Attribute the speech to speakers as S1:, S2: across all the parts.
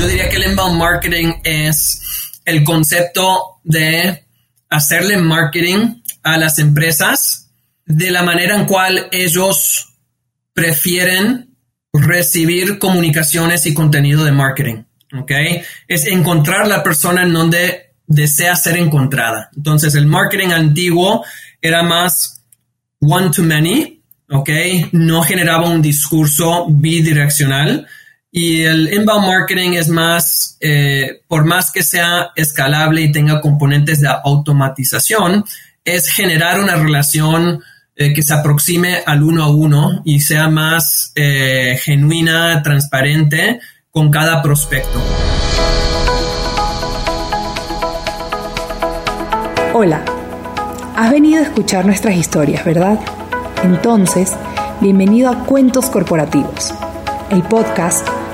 S1: Yo diría que el inbound marketing es el concepto de hacerle marketing a las empresas de la manera en cual ellos prefieren recibir comunicaciones y contenido de marketing. ¿Ok? Es encontrar la persona en donde desea ser encontrada. Entonces, el marketing antiguo era más one to many, ¿ok? No generaba un discurso bidireccional. Y el inbound marketing es más, eh, por más que sea escalable y tenga componentes de automatización, es generar una relación eh, que se aproxime al uno a uno y sea más eh, genuina, transparente con cada prospecto.
S2: Hola, has venido a escuchar nuestras historias, ¿verdad? Entonces, bienvenido a Cuentos Corporativos, el podcast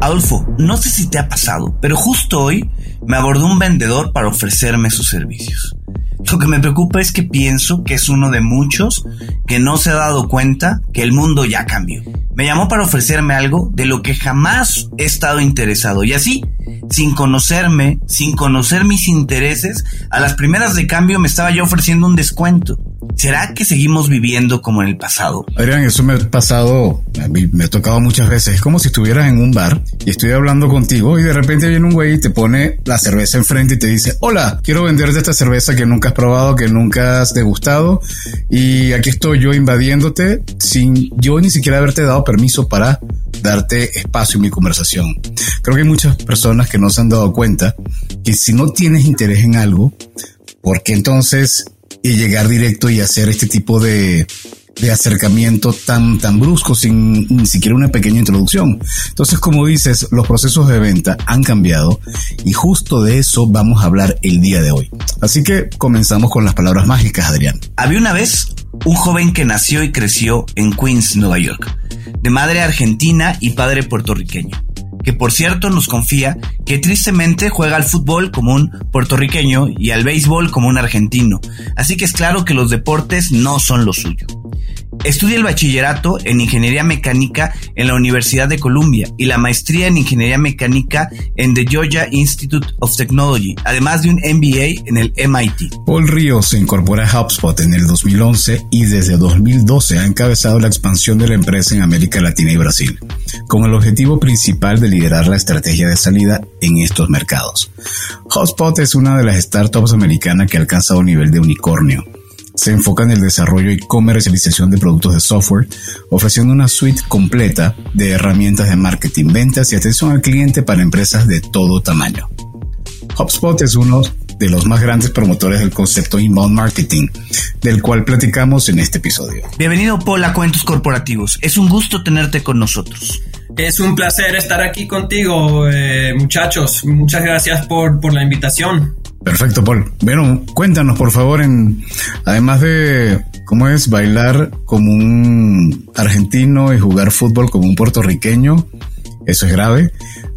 S3: Adolfo, no sé si te ha pasado, pero justo hoy me abordó un vendedor para ofrecerme sus servicios. Lo que me preocupa es que pienso que es uno de muchos que no se ha dado cuenta que el mundo ya cambió. Me llamó para ofrecerme algo de lo que jamás he estado interesado y así, sin conocerme, sin conocer mis intereses, a las primeras de cambio me estaba yo ofreciendo un descuento. ¿Será que seguimos viviendo como en el pasado?
S4: Adrián, eso me ha pasado, me ha tocado muchas veces. Es como si estuvieras en un bar y estoy hablando contigo y de repente viene un güey y te pone la cerveza enfrente y te dice, hola, quiero venderte esta cerveza que nunca has probado, que nunca has degustado y aquí estoy yo invadiéndote sin yo ni siquiera haberte dado permiso para darte espacio en mi conversación. Creo que hay muchas personas que no se han dado cuenta que si no tienes interés en algo, porque entonces y llegar directo y hacer este tipo de, de acercamiento tan, tan brusco sin ni siquiera una pequeña introducción. Entonces, como dices, los procesos de venta han cambiado y justo de eso vamos a hablar el día de hoy. Así que comenzamos con las palabras mágicas, Adrián.
S3: Había una vez un joven que nació y creció en Queens, Nueva York, de madre argentina y padre puertorriqueño que por cierto nos confía que tristemente juega al fútbol como un puertorriqueño y al béisbol como un argentino, así que es claro que los deportes no son lo suyo. Estudia el bachillerato en Ingeniería Mecánica en la Universidad de Columbia y la maestría en Ingeniería Mecánica en The Georgia Institute of Technology, además de un MBA en el MIT.
S4: Paul Ríos se incorpora a HubSpot en el 2011 y desde 2012 ha encabezado la expansión de la empresa en América Latina y Brasil, con el objetivo principal de liderar la estrategia de salida en estos mercados. HubSpot es una de las startups americanas que ha alcanzado un nivel de unicornio se enfoca en el desarrollo y comercialización de productos de software, ofreciendo una suite completa de herramientas de marketing, ventas y atención al cliente para empresas de todo tamaño. HubSpot es uno de los más grandes promotores del concepto inbound marketing, del cual platicamos en este episodio.
S3: Bienvenido Paul a Cuentos Corporativos. Es un gusto tenerte con nosotros.
S1: Es un placer estar aquí contigo, eh, muchachos. Muchas gracias por, por la invitación.
S4: Perfecto, Paul. Bueno, cuéntanos, por favor, en además de cómo es bailar como un argentino y jugar fútbol como un puertorriqueño, eso es grave.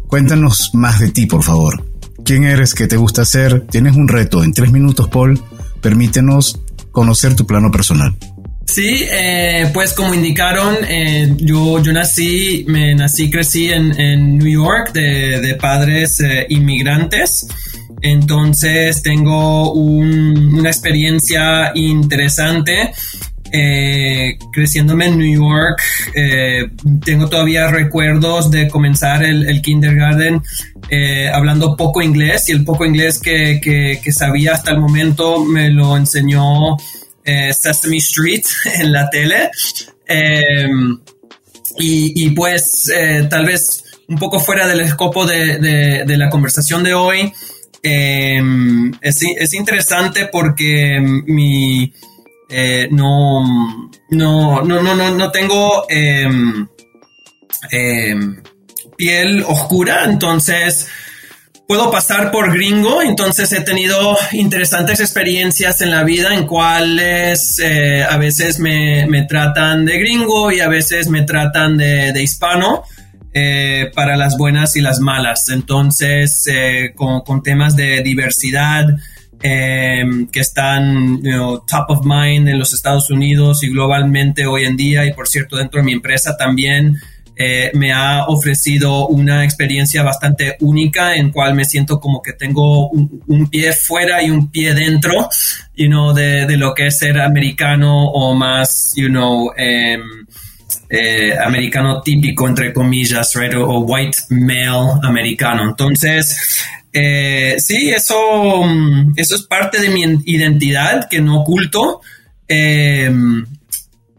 S4: Cuéntanos más de ti, por favor. ¿Quién eres? ¿Qué te gusta hacer? Tienes un reto en tres minutos, Paul. Permítenos conocer tu plano personal.
S1: Sí, eh, pues como indicaron, eh, yo, yo nací, me nací, crecí en, en New York de, de padres eh, inmigrantes. Entonces tengo una experiencia interesante eh, creciéndome en New York. Tengo todavía recuerdos de comenzar el, kindergarten hablando poco inglés y el poco inglés que, que, sabía hasta el momento me lo enseñó Sesame Street en la tele. Y, y, pues tal vez un poco fuera del escopo de, la conversación de hoy, Em, es, interesante porque mi eh, no, no, no, no, no, tengo em, em, piel oscura, entonces puedo pasar por gringo, entonces he tenido interesantes experiencias en la vida en cuales eh, a veces me, tratan de gringo y a veces me tratan de, hispano. Eh, para las buenas y las malas. Entonces, eh, con, temas de diversidad que están top of mind en los Estados Unidos y globalmente hoy en día, y por cierto, dentro de mi empresa también, eh, me ha ofrecido una experiencia bastante única en cual me siento como que tengo un, pie fuera y un pie dentro, you know, de, lo que es ser americano o más, you know, em, eh, americano típico, entre comillas, right, o, white male americano. Entonces, eh, sí, eso, eso es parte de mi identidad que no oculto.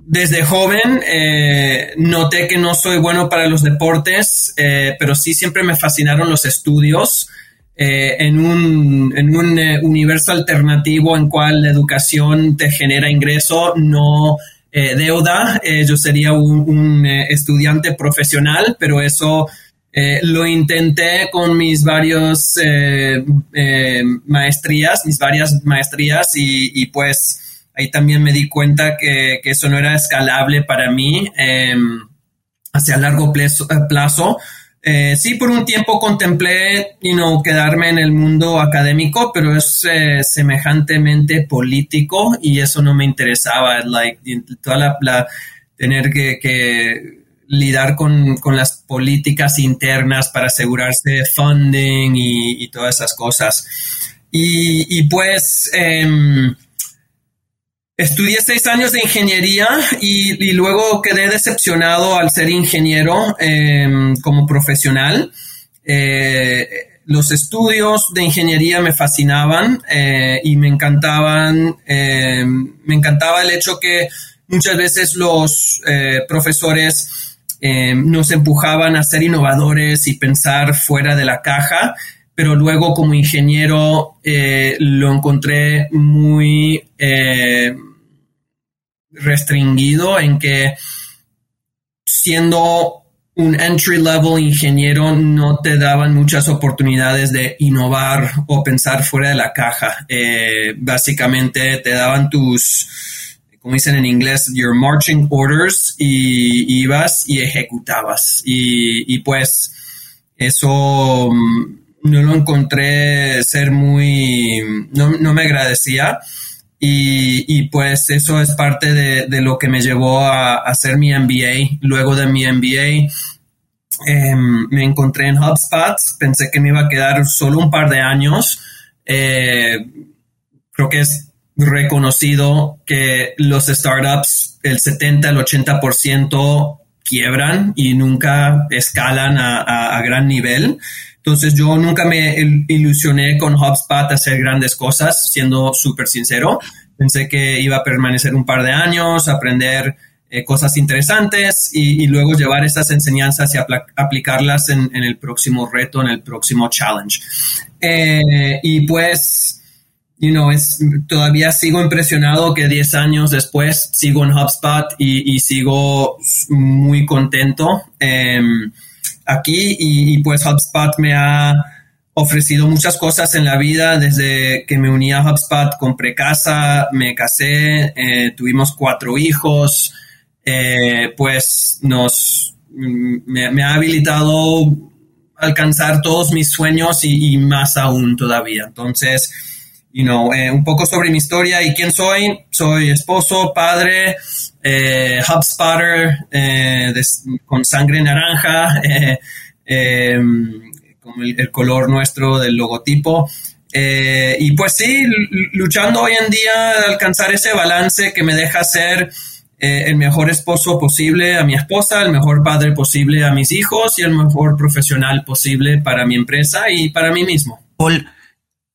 S1: Desde joven eh, noté que no soy bueno para los deportes, eh, pero sí siempre me fascinaron los estudios. Eh, en un, en un universo alternativo en cual la educación te genera ingreso, no deuda. yo sería un, estudiante profesional, pero eso lo intenté con mis varios maestrías, mis varias maestrías y pues ahí también me di cuenta que, eso no era escalable para mí em, hacia largo plazo. Eh, sí, por un tiempo contemplé you know, quedarme en el mundo académico, pero es eh, semejantemente político y eso no me interesaba. Like, toda la, tener que, lidar con, las políticas internas para asegurarse de funding y, todas esas cosas. Y, pues em, Estudié seis años de ingeniería y, luego quedé decepcionado al ser ingeniero em, como profesional. Eh, los estudios de ingeniería me fascinaban eh, y me encantaban. Em, me encantaba el hecho que muchas veces los eh, profesores em, nos empujaban a ser innovadores y pensar fuera de la caja pero luego como ingeniero eh, lo encontré muy eh, restringido en que siendo un entry level ingeniero no te daban muchas oportunidades de innovar o pensar fuera de la caja. Eh, básicamente te daban tus, como dicen en inglés, your marching orders y ibas y ejecutabas. Y, y pues eso no lo encontré ser muy, no, no me agradecía. Y, y, pues eso es parte de, de lo que me llevó a, hacer mi MBA. Luego de mi MBA em, me encontré en HubSpot, pensé que me iba a quedar solo un par de años. Eh, creo que es reconocido que los startups, el 70 al 80% quiebran y nunca escalan a, a, a gran nivel. Entonces yo nunca me ilusioné con HubSpot a hacer grandes cosas, siendo súper sincero. Pensé que iba a permanecer un par de años, aprender eh, cosas interesantes y, luego llevar esas enseñanzas y aplicarlas en, el próximo reto, en el próximo challenge. Eh, y pues, you know, es, todavía sigo impresionado que 10 años después sigo en HubSpot y, y sigo muy contento. Em, aquí y, pues HubSpot me ha ofrecido muchas cosas en la vida desde que me uní a HubSpot, compré casa, me casé, eh, tuvimos cuatro hijos, eh, pues nos me, ha habilitado alcanzar todos mis sueños y, y más aún todavía. Entonces, you know, eh, un poco sobre mi historia y quién soy. Soy esposo, padre, eh, HubSpotter eh, con sangre naranja, eh, em, como el, color nuestro del logotipo. y pues sí, luchando hoy en día alcanzar ese balance que me deja ser el mejor esposo posible a mi esposa, el mejor padre posible a mis hijos y el mejor profesional posible para mi empresa y para mí mismo.
S3: Paul,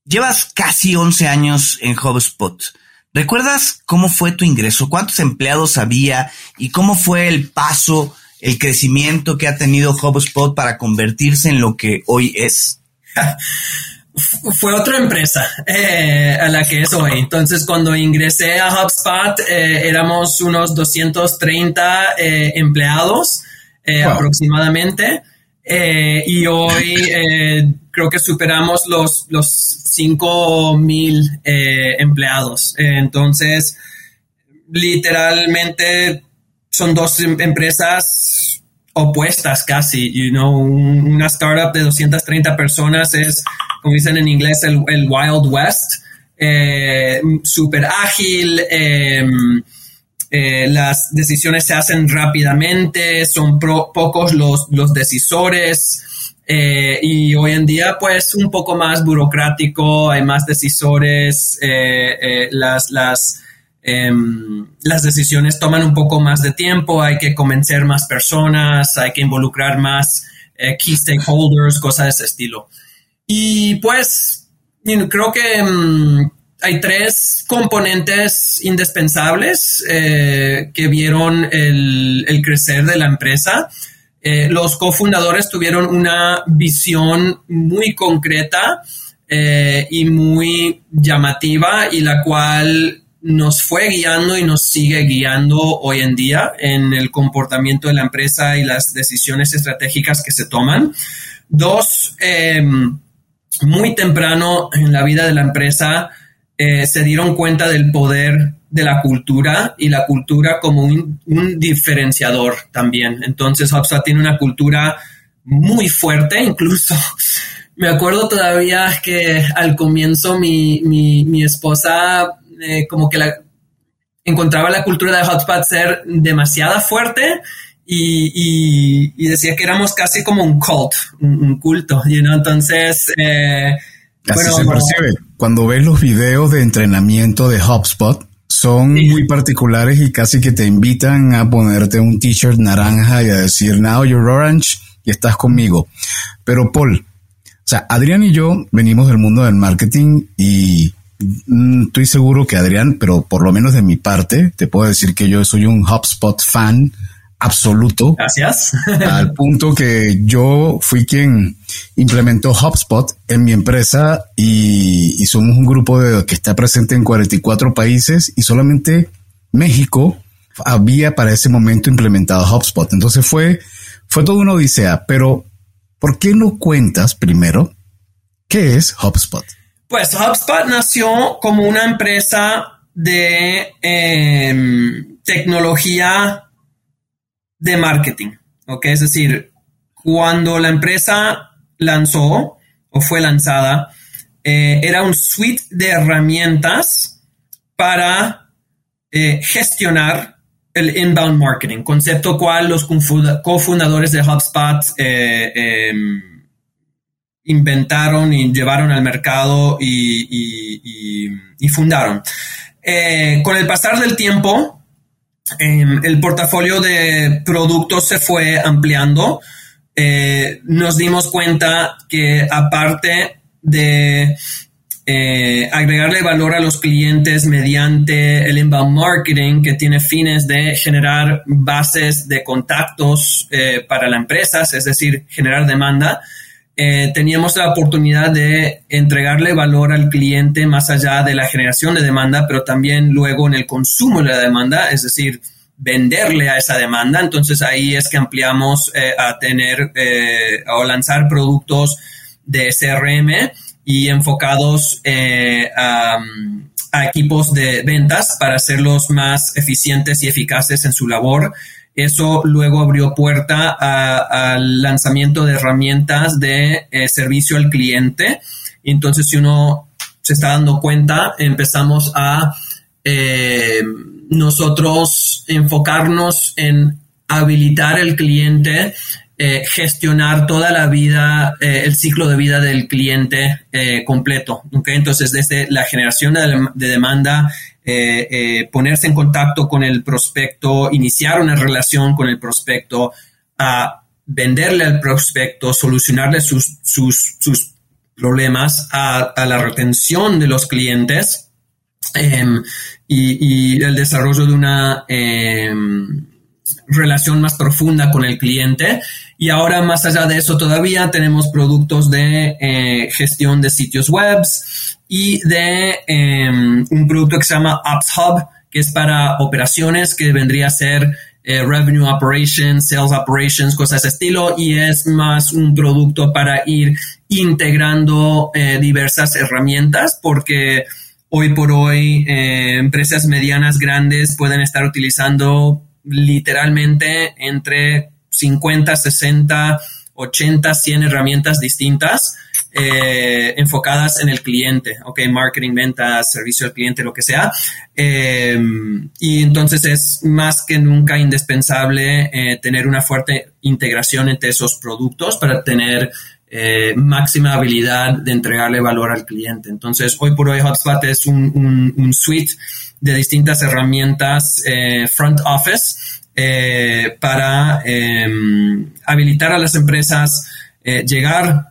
S3: Llevas casi 11 años en HubSpot. ¿Recuerdas cómo fue tu ingreso? ¿Cuántos empleados había? ¿Y cómo fue el paso, el crecimiento que ha tenido HubSpot para convertirse en lo que hoy es?
S1: fue otra empresa eh, a la que es hoy. Entonces, cuando ingresé a HubSpot, eh, éramos unos 230 eh, empleados aproximadamente. Y hoy creo que superamos los, los 5 mil eh, empleados. entonces, literalmente son dos em, empresas opuestas casi, you know, una startup de 230 personas es, como dicen en inglés, el, Wild West, súper ágil, em, las decisiones se hacen rápidamente, son pocos los, los decisores, eh, y hoy en día, pues, un poco más burocrático, hay más decisores, eh, eh, las, las, em, las decisiones toman un poco más de tiempo, hay que convencer más personas, hay que involucrar más key stakeholders, cosas de ese estilo. Y pues, creo que em, hay tres componentes indispensables que vieron el, el crecer de la empresa. Eh, los cofundadores tuvieron una visión muy concreta eh, y muy llamativa y la cual nos fue guiando y nos sigue guiando hoy en día en el comportamiento de la empresa y las decisiones estratégicas que se toman. Dos, em, muy temprano en la vida de la empresa eh, se dieron cuenta del poder de la cultura y la cultura como un, diferenciador también. Entonces HubSpot tiene una cultura muy fuerte, incluso me acuerdo todavía que al comienzo mi, mi, esposa eh, como que la, encontraba la cultura de HubSpot ser demasiado fuerte y, y, decía que éramos casi como un cult, un, culto, you entonces... Eh,
S4: Así se percibe. Cuando ves los videos de entrenamiento de HubSpot, son muy particulares y casi que te invitan a ponerte un t-shirt naranja y a decir, now you're orange y estás conmigo. Pero Paul, o sea, Adrián y yo venimos del mundo del marketing y mm, estoy seguro que Adrián, pero por lo menos de mi parte, te puedo decir que yo soy un HubSpot fan absoluto.
S1: Gracias.
S4: al punto que yo fui quien implementó HubSpot en mi empresa y, somos un grupo de, que está presente en 44 países y solamente México había para ese momento implementado HubSpot. Entonces fue, fue toda una odisea, pero ¿por qué no cuentas primero qué es HubSpot?
S1: Pues HubSpot nació como una empresa de em, tecnología de marketing. ¿ok? Es decir, cuando la empresa lanzó o fue lanzada, eh, era un suite de herramientas para eh, gestionar el inbound marketing, concepto cual los cofundadores de HubSpot eh, em, inventaron y llevaron al mercado y fundaron. con el pasar del tiempo, Em, el portafolio de productos se fue ampliando. Eh, nos dimos cuenta que aparte de eh, agregarle valor a los clientes mediante el inbound marketing que tiene fines de generar bases de contactos eh, para las empresas, es decir, generar demanda, eh, teníamos la oportunidad de entregarle valor al cliente más allá de la generación de demanda, pero también luego en el consumo de la demanda, es decir, venderle a esa demanda. Entonces ahí es que ampliamos eh, a tener eh, o lanzar productos de CRM y enfocados a, a, equipos de ventas para hacerlos más eficientes y eficaces en su labor eso luego abrió puerta al lanzamiento de herramientas de eh, servicio al cliente. Entonces, si uno se está dando cuenta, empezamos a eh, nosotros enfocarnos en habilitar el cliente, eh, gestionar toda la vida, el ciclo de vida del cliente completo. Entonces, desde la generación de demanda, eh, eh, ponerse en contacto con el prospecto, iniciar una relación con el prospecto, a venderle al prospecto, solucionarle sus, sus, problemas, a, la retención de los clientes em, y, el desarrollo de una em, relación más profunda con el cliente. Y ahora, más allá de eso, todavía tenemos productos de eh, gestión de sitios webs, y de em, un producto que se llama Ops Hub, que es para operaciones, que vendría a ser revenue operations, sales operations, cosas de estilo, y es más un producto para ir integrando diversas herramientas porque hoy por hoy empresas medianas grandes pueden estar utilizando literalmente entre 50, 60, 80, 100 herramientas distintas eh, enfocadas en el cliente, ok, marketing, ventas, servicio al cliente, lo que sea. Eh, y entonces es más que nunca indispensable eh, tener una fuerte integración entre esos productos para tener máxima habilidad de entregarle valor al cliente. Entonces, hoy por hoy HubSpot es un suite de distintas herramientas front office eh, para em, habilitar a las empresas, eh, llegar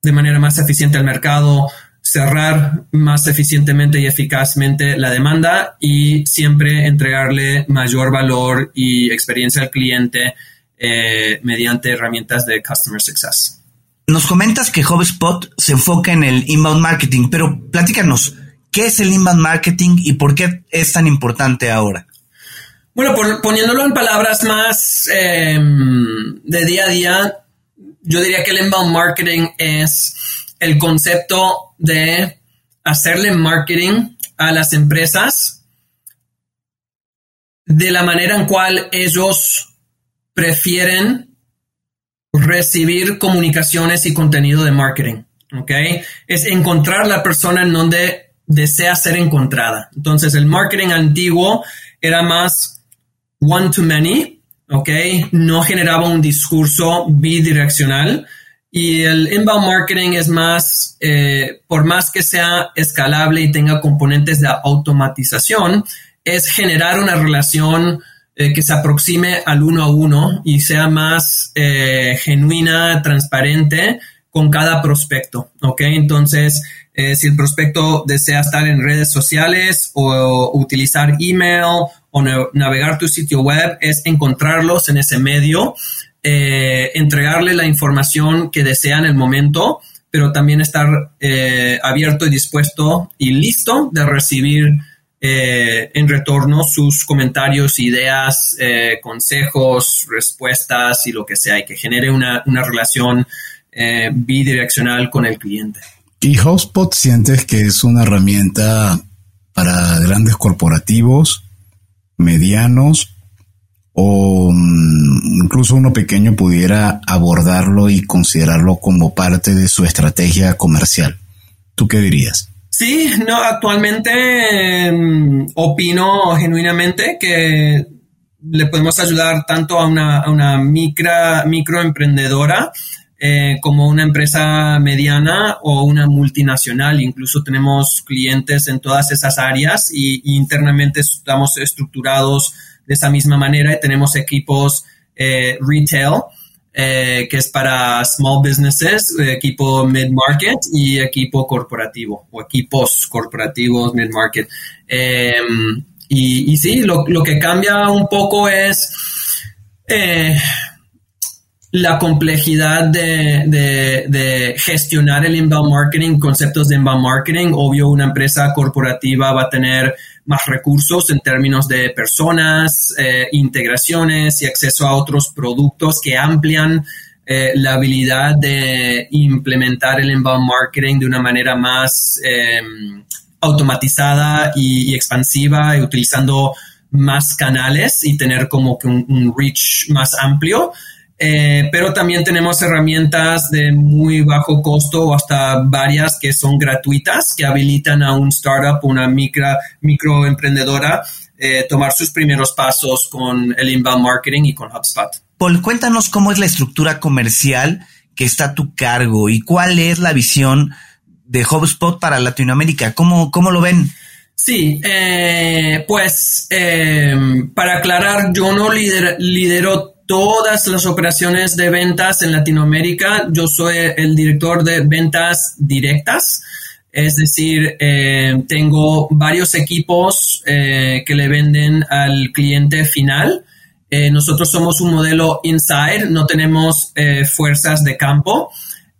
S1: de manera más eficiente al mercado, cerrar más eficientemente y eficazmente la demanda y siempre entregarle mayor valor y experiencia al cliente eh, mediante herramientas de Customer Success.
S3: Nos comentas que HubSpot se enfoca en el inbound marketing, pero platícanos, ¿qué es el inbound marketing y por qué es tan importante ahora?
S1: Bueno, poniéndolo en palabras más em, de día a día, yo diría que el inbound marketing es el concepto de hacerle marketing a las empresas de la manera en cual ellos prefieren recibir comunicaciones y contenido de marketing. ¿Ok? Es encontrar la persona en donde desea ser encontrada. Entonces, el marketing antiguo era más one to many, ¿ok? No generaba un discurso bidireccional. Y el inbound marketing es más, eh, por más que sea escalable y tenga componentes de automatización, es generar una relación eh, que se aproxime al uno a uno y sea más eh, genuina, transparente con cada prospecto, ¿ok? Entonces, si el prospecto desea estar en redes sociales o utilizar email o navegar tu sitio web es encontrarlos en ese medio, eh, entregarle la información que desea en el momento, pero también estar eh, abierto y dispuesto y listo de recibir eh, en retorno sus comentarios, ideas, consejos, respuestas y lo que sea, y que genere una, una relación bidireccional con el cliente.
S4: ¿Y HubSpot sientes que es una herramienta para grandes corporativos medianos o mm, incluso uno pequeño pudiera abordarlo y considerarlo como parte de su estrategia comercial. ¿Tú qué dirías?
S1: Sí, no, actualmente mm, opino genuinamente que le podemos ayudar tanto a una, a una micro, microemprendedora eh, como una empresa mediana o una multinacional. Incluso tenemos clientes en todas esas áreas y, internamente estamos estructurados de esa misma manera y tenemos equipos eh, retail. Eh, que es para small businesses, equipo mid-market y equipo corporativo o equipos corporativos mid-market. Em, y, sí, lo, que cambia un poco es la complejidad de, gestionar el inbound marketing, conceptos de inbound marketing. Obvio, una empresa corporativa va a tener más recursos en términos de personas, eh, integraciones y acceso a otros productos que amplian eh, la habilidad de implementar el inbound marketing de una manera más em, automatizada y, expansiva y utilizando más canales y tener como que un reach más amplio. Eh, pero también tenemos herramientas de muy bajo costo o hasta varias que son gratuitas que habilitan a un startup, una micro, microemprendedora, eh, tomar sus primeros pasos con el inbound marketing y con HubSpot.
S3: Paul, cuéntanos cómo es la estructura comercial que está a tu cargo y cuál es la visión de HubSpot para Latinoamérica. ¿Cómo, cómo lo ven?
S1: Sí, eh, pues para aclarar, yo no lidero todas las operaciones de ventas en Latinoamérica. Yo soy el director de ventas directas. Es decir, eh, tengo varios equipos eh, que le venden al cliente final. Eh, nosotros somos un modelo inside, no tenemos fuerzas de campo.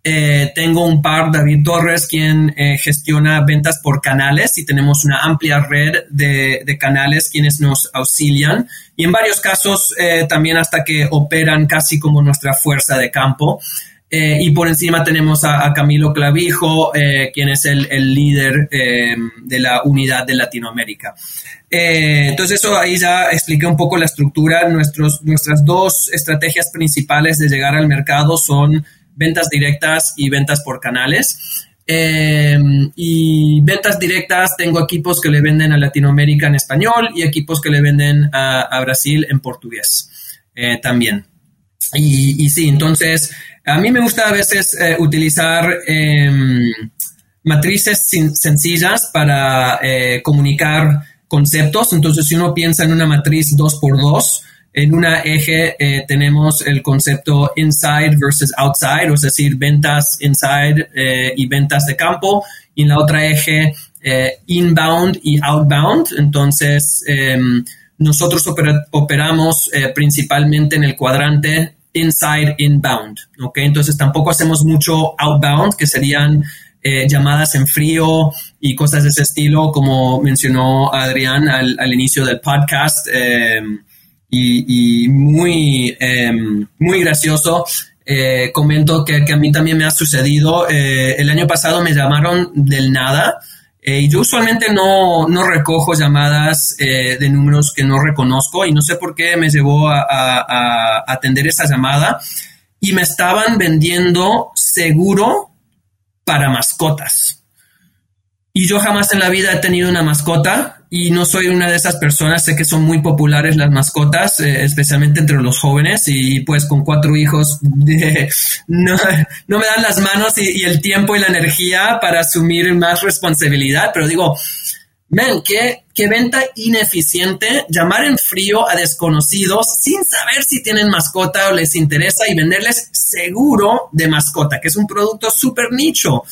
S1: Eh, tengo un par, David Torres, quien eh, gestiona ventas por canales y tenemos una amplia red de, canales quienes nos auxilian y en varios casos eh, también hasta que operan casi como nuestra fuerza de campo. y por encima tenemos a, Camilo Clavijo, quien es el, líder de la unidad de Latinoamérica. entonces eso ahí ya expliqué un poco la estructura. Nuestros, nuestras dos estrategias principales de llegar al mercado son ventas directas y ventas por canales. Eh, y ventas directas, tengo equipos que le venden a Latinoamérica en español y equipos que le venden a, Brasil en portugués eh, también. Y, sí, entonces a mí me gusta a veces eh, utilizar em, matrices sencillas para comunicar conceptos. Entonces, si uno piensa en una matriz 2x2, en una eje eh, tenemos el concepto inside versus outside, es decir, ventas inside eh, y ventas de campo. Y en la otra eje, eh, inbound y outbound. Entonces, em, nosotros operamos principalmente en el cuadrante inside inbound. ¿ok? Entonces, tampoco hacemos mucho outbound, que serían llamadas en frío y cosas de ese estilo, como mencionó Adrián al, al inicio del podcast. Em, y, muy, em, muy gracioso. Eh, comento que, a mí también me ha sucedido. Eh, el año pasado me llamaron del nada eh, y yo usualmente no, no recojo llamadas de números que no reconozco y no sé por qué me llevó a, a atender esa llamada y me estaban vendiendo seguro para mascotas. Y yo jamás en la vida he tenido una mascota y no soy una de esas personas, sé que son muy populares las mascotas, eh, especialmente entre los jóvenes. Y pues con cuatro hijos no, me dan las manos y, el tiempo y la energía para asumir más responsabilidad, pero digo, men, qué, qué venta ineficiente llamar en frío a desconocidos sin saber si tienen mascota o les interesa y venderles seguro de mascota, que es un producto súper nicho.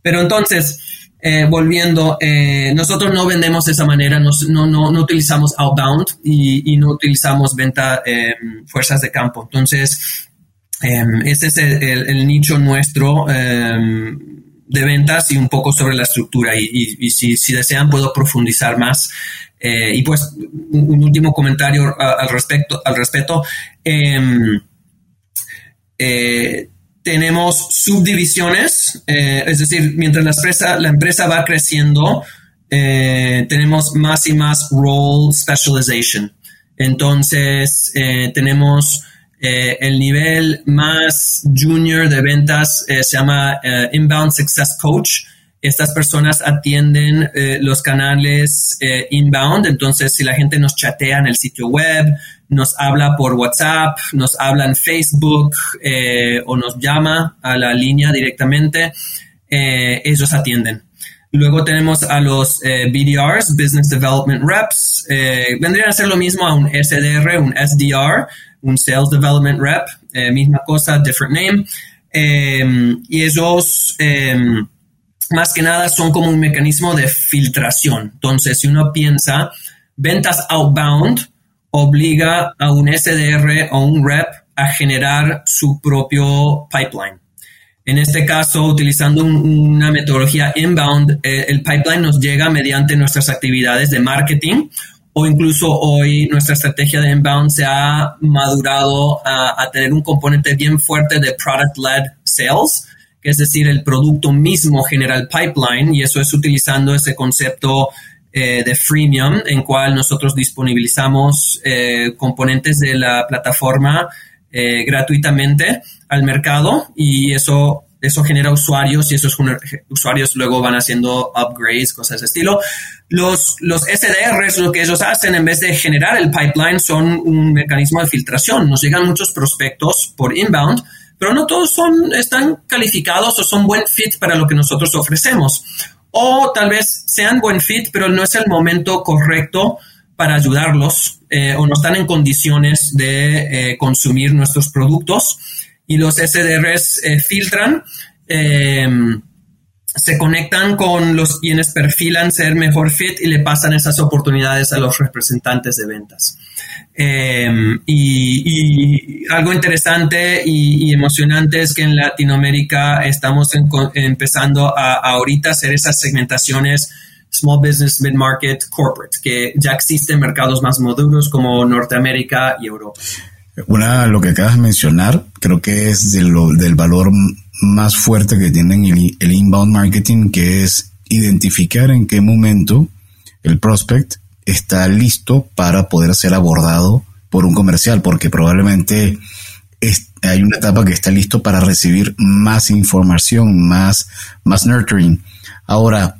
S1: Pero entonces, eh, volviendo, eh, nosotros no vendemos de esa manera, no, no, no utilizamos outbound y, no utilizamos venta em, fuerzas de campo. Entonces, em, ese es el, nicho nuestro em, de ventas y un poco sobre la estructura. Y, si, si, desean, puedo profundizar más. Eh, y pues, un, último comentario al respecto. Al respecto tenemos subdivisiones, eh, es decir, mientras la empresa, la empresa va creciendo, eh, tenemos más y más role specialization. Entonces, eh, tenemos el nivel más junior de ventas, se llama Inbound Success Coach. Estas personas atienden los canales inbound, entonces si la gente nos chatea en el sitio web, nos habla por WhatsApp, nos habla en Facebook eh, o nos llama a la línea directamente, eh, ellos atienden. Luego tenemos a los eh, BDRs, Business Development Reps. vendrían a ser lo mismo a un SDR, un SDR, un Sales Development Rep, misma cosa, different name. Em, y ellos, em, más que nada, son como un mecanismo de filtración. Entonces, si uno piensa ventas outbound, obliga a un SDR o un rep a generar su propio pipeline. En este caso, utilizando una metodología inbound, eh, el pipeline nos llega mediante nuestras actividades de marketing o incluso hoy nuestra estrategia de inbound se ha madurado a, tener un componente bien fuerte de product-led sales, que es decir, el producto mismo genera el pipeline y eso es utilizando ese concepto eh, de freemium, en cual nosotros disponibilizamos eh, componentes de la plataforma eh, gratuitamente al mercado y eso, eso genera usuarios y esos usuarios luego van haciendo upgrades, cosas de estilo. Los, los SDRs, lo que ellos hacen en vez de generar el pipeline, son un mecanismo de filtración. Nos llegan muchos prospectos por inbound, pero no todos son, están calificados o son buen fit para lo que nosotros ofrecemos o tal vez sean buen fit, pero no es el momento correcto para ayudarlos eh, o no están en condiciones de eh, consumir nuestros productos. Y los SDRs eh, filtran se conectan con los quienes perfilan ser mejor fit y le pasan esas oportunidades a los representantes de ventas. Em, y, algo interesante y, emocionante es que en Latinoamérica estamos empezando a, ahorita hacer esas segmentaciones small business, mid market, corporate, que ya existen mercados más maduros como Norteamérica y Europa.
S4: Una, lo que acabas de mencionar, creo que es del valor más fuerte que tiene el, inbound marketing, que es identificar en qué momento el prospect está listo para poder ser abordado por un comercial, porque probablemente hay una etapa que está listo para recibir más información, más, más nurturing. Ahora,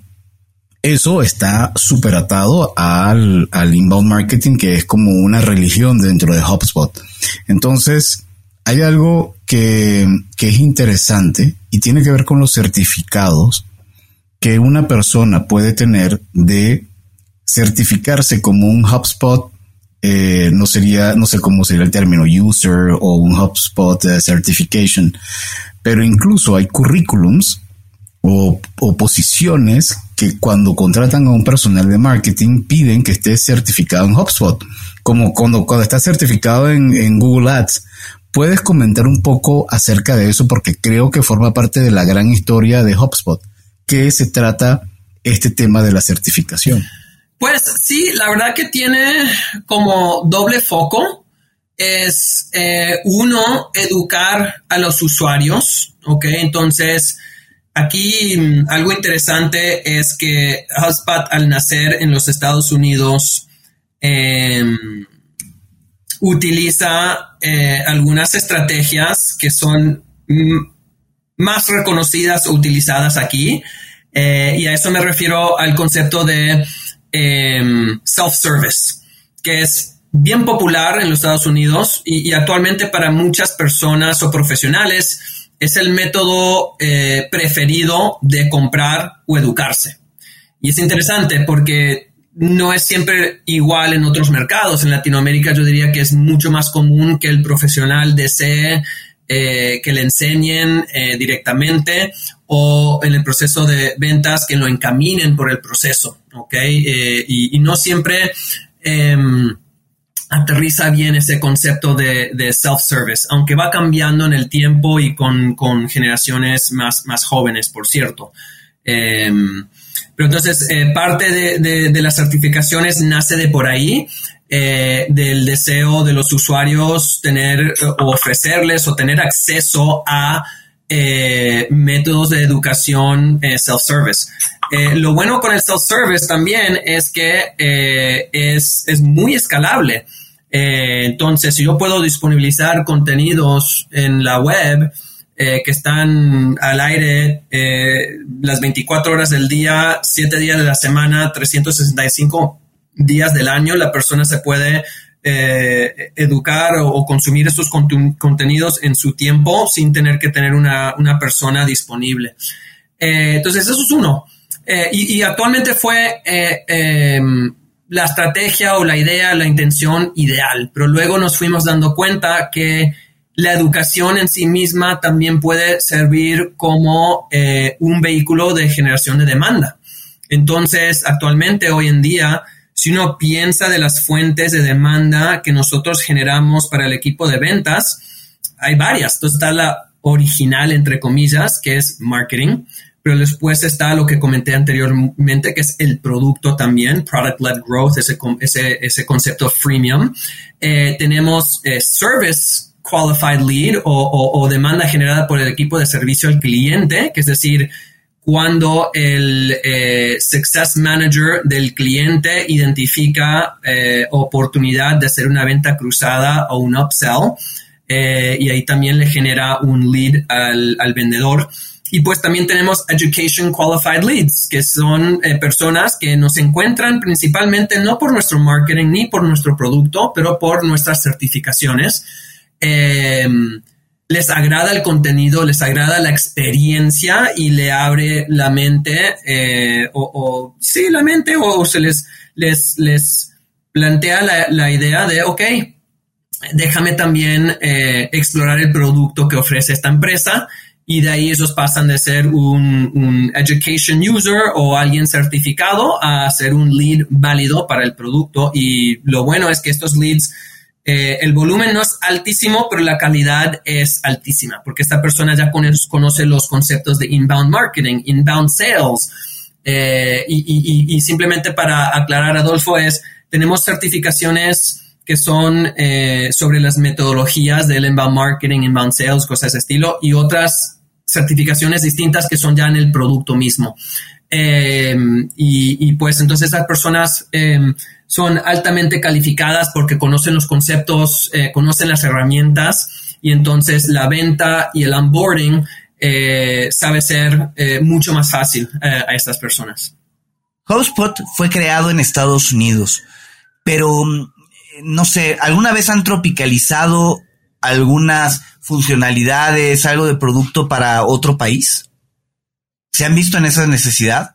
S4: eso está súper atado al, al inbound marketing, que es como una religión dentro de HubSpot. Entonces, hay algo que, es interesante y tiene que ver con los certificados que una persona puede tener de certificarse como un HubSpot, eh, no sería, no sé cómo sería el término user o un HubSpot eh, certification, pero incluso hay currículums o, posiciones que cuando contratan a un personal de marketing piden que esté certificado en HubSpot, como cuando, cuando está certificado en, en Google Ads. ¿Puedes comentar un poco acerca de eso? Porque creo que forma parte de la gran historia de HubSpot. ¿Qué se trata este tema de la certificación?
S1: Pues sí, la verdad que tiene como doble foco. Es eh, uno, educar a los usuarios, ¿ok? Entonces, Aquí mm, algo interesante es que HubSpot al nacer en los Estados Unidos em, utiliza eh, algunas estrategias que son mm, más reconocidas o utilizadas aquí. Eh, y a eso me refiero al concepto de em, self-service, que es bien popular en los Estados Unidos y actualmente para muchas personas o profesionales es el método eh, preferido de comprar o educarse. Y es interesante porque no es siempre igual en otros mercados. En Latinoamérica yo diría que es mucho más común que el profesional desee eh, que le enseñen eh, directamente o en el proceso de ventas que lo encaminen por el proceso, ¿ok? Y, y, no siempre em, aterriza bien ese concepto de, self-service, aunque va cambiando en el tiempo y con, generaciones más, más jóvenes, por cierto. Em, pero entonces, eh, parte de, las certificaciones nace de por ahí, eh, del deseo de los usuarios tener o ofrecerles o tener acceso a eh, métodos de educación self-service. lo bueno con el self-service también es que es, es muy escalable. Eh, entonces, si yo puedo disponibilizar contenidos en la web eh, que están al aire eh, las 24 horas del día, 7 días de la semana, 365 días del año, la persona se puede educar o, consumir estos contenidos en su tiempo sin tener que tener una, persona disponible. entonces, eso es uno. Y, y, actualmente fue em, la estrategia o la idea, la intención ideal, pero luego nos fuimos dando cuenta que la educación en sí misma también puede servir como eh, un vehículo de generación de demanda. Entonces, actualmente, hoy en día, si uno piensa de las fuentes de demanda que nosotros generamos para el equipo de ventas, hay varias. Entonces está la original, entre comillas, que es marketing pero después está lo que comenté anteriormente, que es el producto también, product-led growth, ese, ese, ese concepto freemium. Eh, tenemos eh, service qualified lead o, demanda generada por el equipo de servicio al cliente, que es decir, cuando el eh, success manager del cliente identifica oportunidad de hacer una venta cruzada o un upsell, y ahí también le genera un lead al, al vendedor. Y pues también tenemos Education Qualified Leads, que son eh, personas que nos encuentran principalmente no por nuestro marketing ni por nuestro producto, pero por nuestras certificaciones. Em, les agrada el contenido, les agrada la experiencia y le abre la mente, eh, o, sí, la mente, o, se les, les, les plantea la, la idea de, ok, déjame también eh, explorar el producto que ofrece esta empresa y de ahí ellos pasan de ser un, un, education user o alguien certificado a ser un lead válido para el producto. Y lo bueno es que estos leads, eh, el volumen no es altísimo, pero la calidad es altísima, porque esta persona ya conoce, los conceptos de inbound marketing, inbound sales. Eh, y, y, y, simplemente para aclarar, Adolfo, es, tenemos certificaciones que son eh, sobre las metodologías del inbound marketing, inbound sales, cosas de ese estilo, y otras certificaciones distintas que son ya en el producto mismo. Eh, y, pues entonces esas personas son altamente calificadas porque conocen los conceptos, eh, conocen las herramientas y entonces la venta y el onboarding sabe ser mucho más fácil a estas personas.
S3: HubSpot fue creado en Estados Unidos, pero mm, no sé, ¿alguna vez han tropicalizado algunas funcionalidades, algo de producto para otro país? ¿Se han visto en esa necesidad?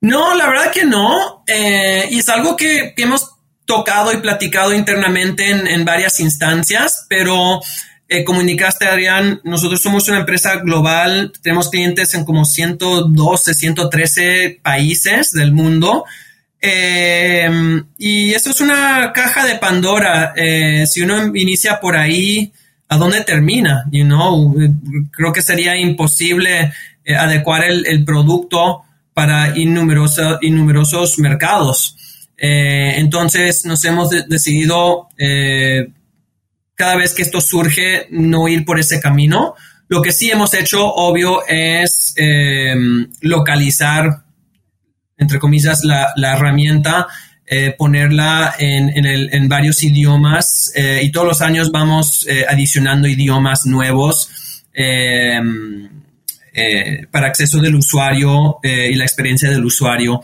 S1: No, la verdad que no. Eh, y es algo que, hemos tocado y platicado internamente en, varias instancias, pero eh, comunicaste, Adrián, nosotros somos una empresa global, tenemos clientes en como 112, 113 países del mundo. Eh, y eso es una caja de Pandora. si uno inicia por ahí, a dónde termina, you know? Creo que sería imposible eh, adecuar el, producto para innumerosos mercados. Eh, entonces nos hemos decidido eh, cada vez que esto surge no ir por ese camino. Lo que sí hemos hecho, obvio, es localizar, entre comillas, la, la herramienta eh, ponerla en, varios idiomas eh, y todos los años vamos eh, adicionando idiomas nuevos para acceso del usuario y la experiencia del usuario,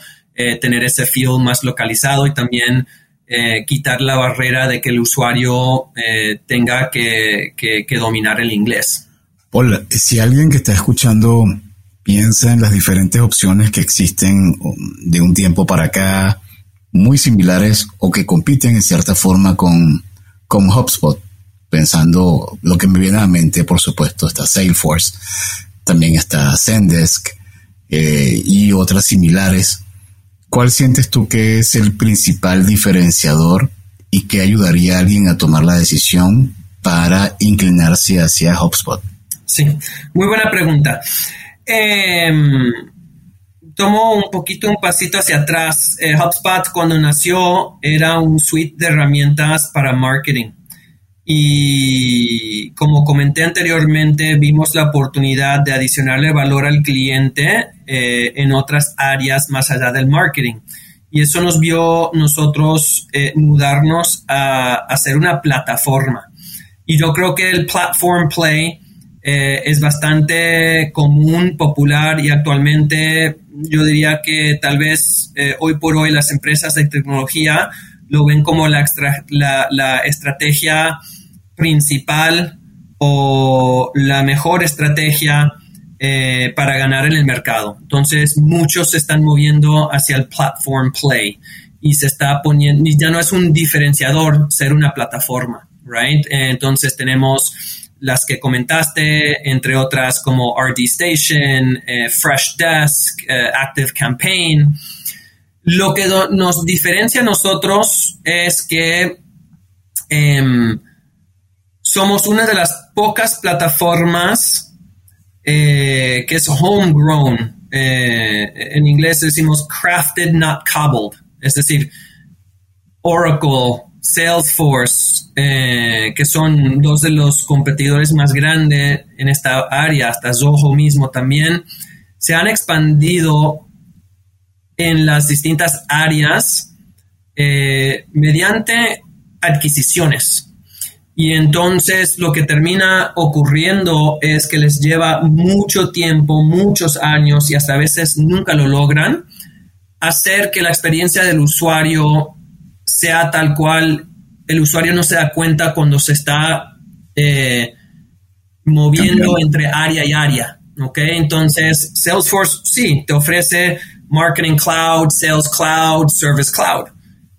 S1: tener ese feel más localizado y también quitar la barrera de que el usuario tenga que, que dominar el inglés.
S4: Hola, si alguien que está escuchando piensa en las diferentes opciones que existen um, de un tiempo para acá, muy similares o que compiten en cierta forma con, con HubSpot. Pensando lo que me viene a la mente, por supuesto, está Salesforce, también está Zendesk eh, y otras similares. ¿Cuál sientes tú que es el principal diferenciador y que ayudaría a alguien a tomar la decisión para inclinarse hacia HubSpot?
S1: Sí, muy buena pregunta. Eh, tomo un poquito un pasito hacia atrás. Eh, HubSpot cuando nació era un suite de herramientas para marketing. Y como comenté anteriormente, vimos la oportunidad de adicionarle valor al cliente eh, en otras áreas más allá del marketing. Y eso nos vio nosotros eh, mudarnos a, hacer una plataforma. Y yo creo que el platform play es bastante común, popular y actualmente yo diría que tal vez eh, hoy por hoy las empresas de tecnología lo ven como la, la, estrategia principal o la mejor estrategia eh, para ganar en el mercado. Entonces, muchos se están moviendo hacia el platform play y se está poniendo, ya no es un diferenciador ser una plataforma, right? entonces, tenemos las que comentaste, entre otras como RD Station, eh, Fresh Desk, eh, Active Campaign. Lo que nos diferencia a nosotros es que em, somos una de las pocas plataformas eh, que es homegrown. en inglés decimos crafted, not cobbled. Es decir, Oracle, Salesforce, eh, que son dos de los competidores más grandes en esta área, hasta Zoho mismo también, se han expandido en las distintas áreas eh, mediante adquisiciones. Y entonces lo que termina ocurriendo es que les lleva mucho tiempo, muchos años y hasta a veces nunca lo logran, hacer que la experiencia del usuario sea tal cual el usuario no se da cuenta cuando se está eh, moviendo entre área y área. ¿ok? Entonces, Salesforce sí, te ofrece Marketing Cloud, Sales Cloud, Service Cloud,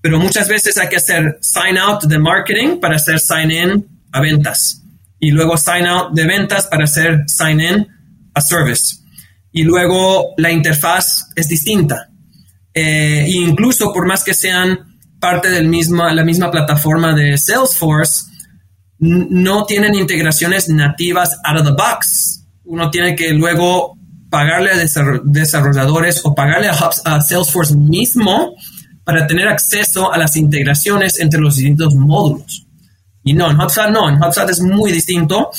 S1: pero muchas veces hay que hacer sign out de marketing para hacer sign in a ventas y luego sign out de ventas para hacer sign in a a service. Y luego la interfaz es distinta. Eh, incluso por más que sean parte de la misma plataforma de Salesforce, no tienen integraciones nativas out of the box. Uno tiene que luego pagarle a desarrolladores o pagarle a, Salesforce mismo para tener acceso a las integraciones entre los distintos módulos. Y no, en HubSpot no, en HubSpot es muy distinto.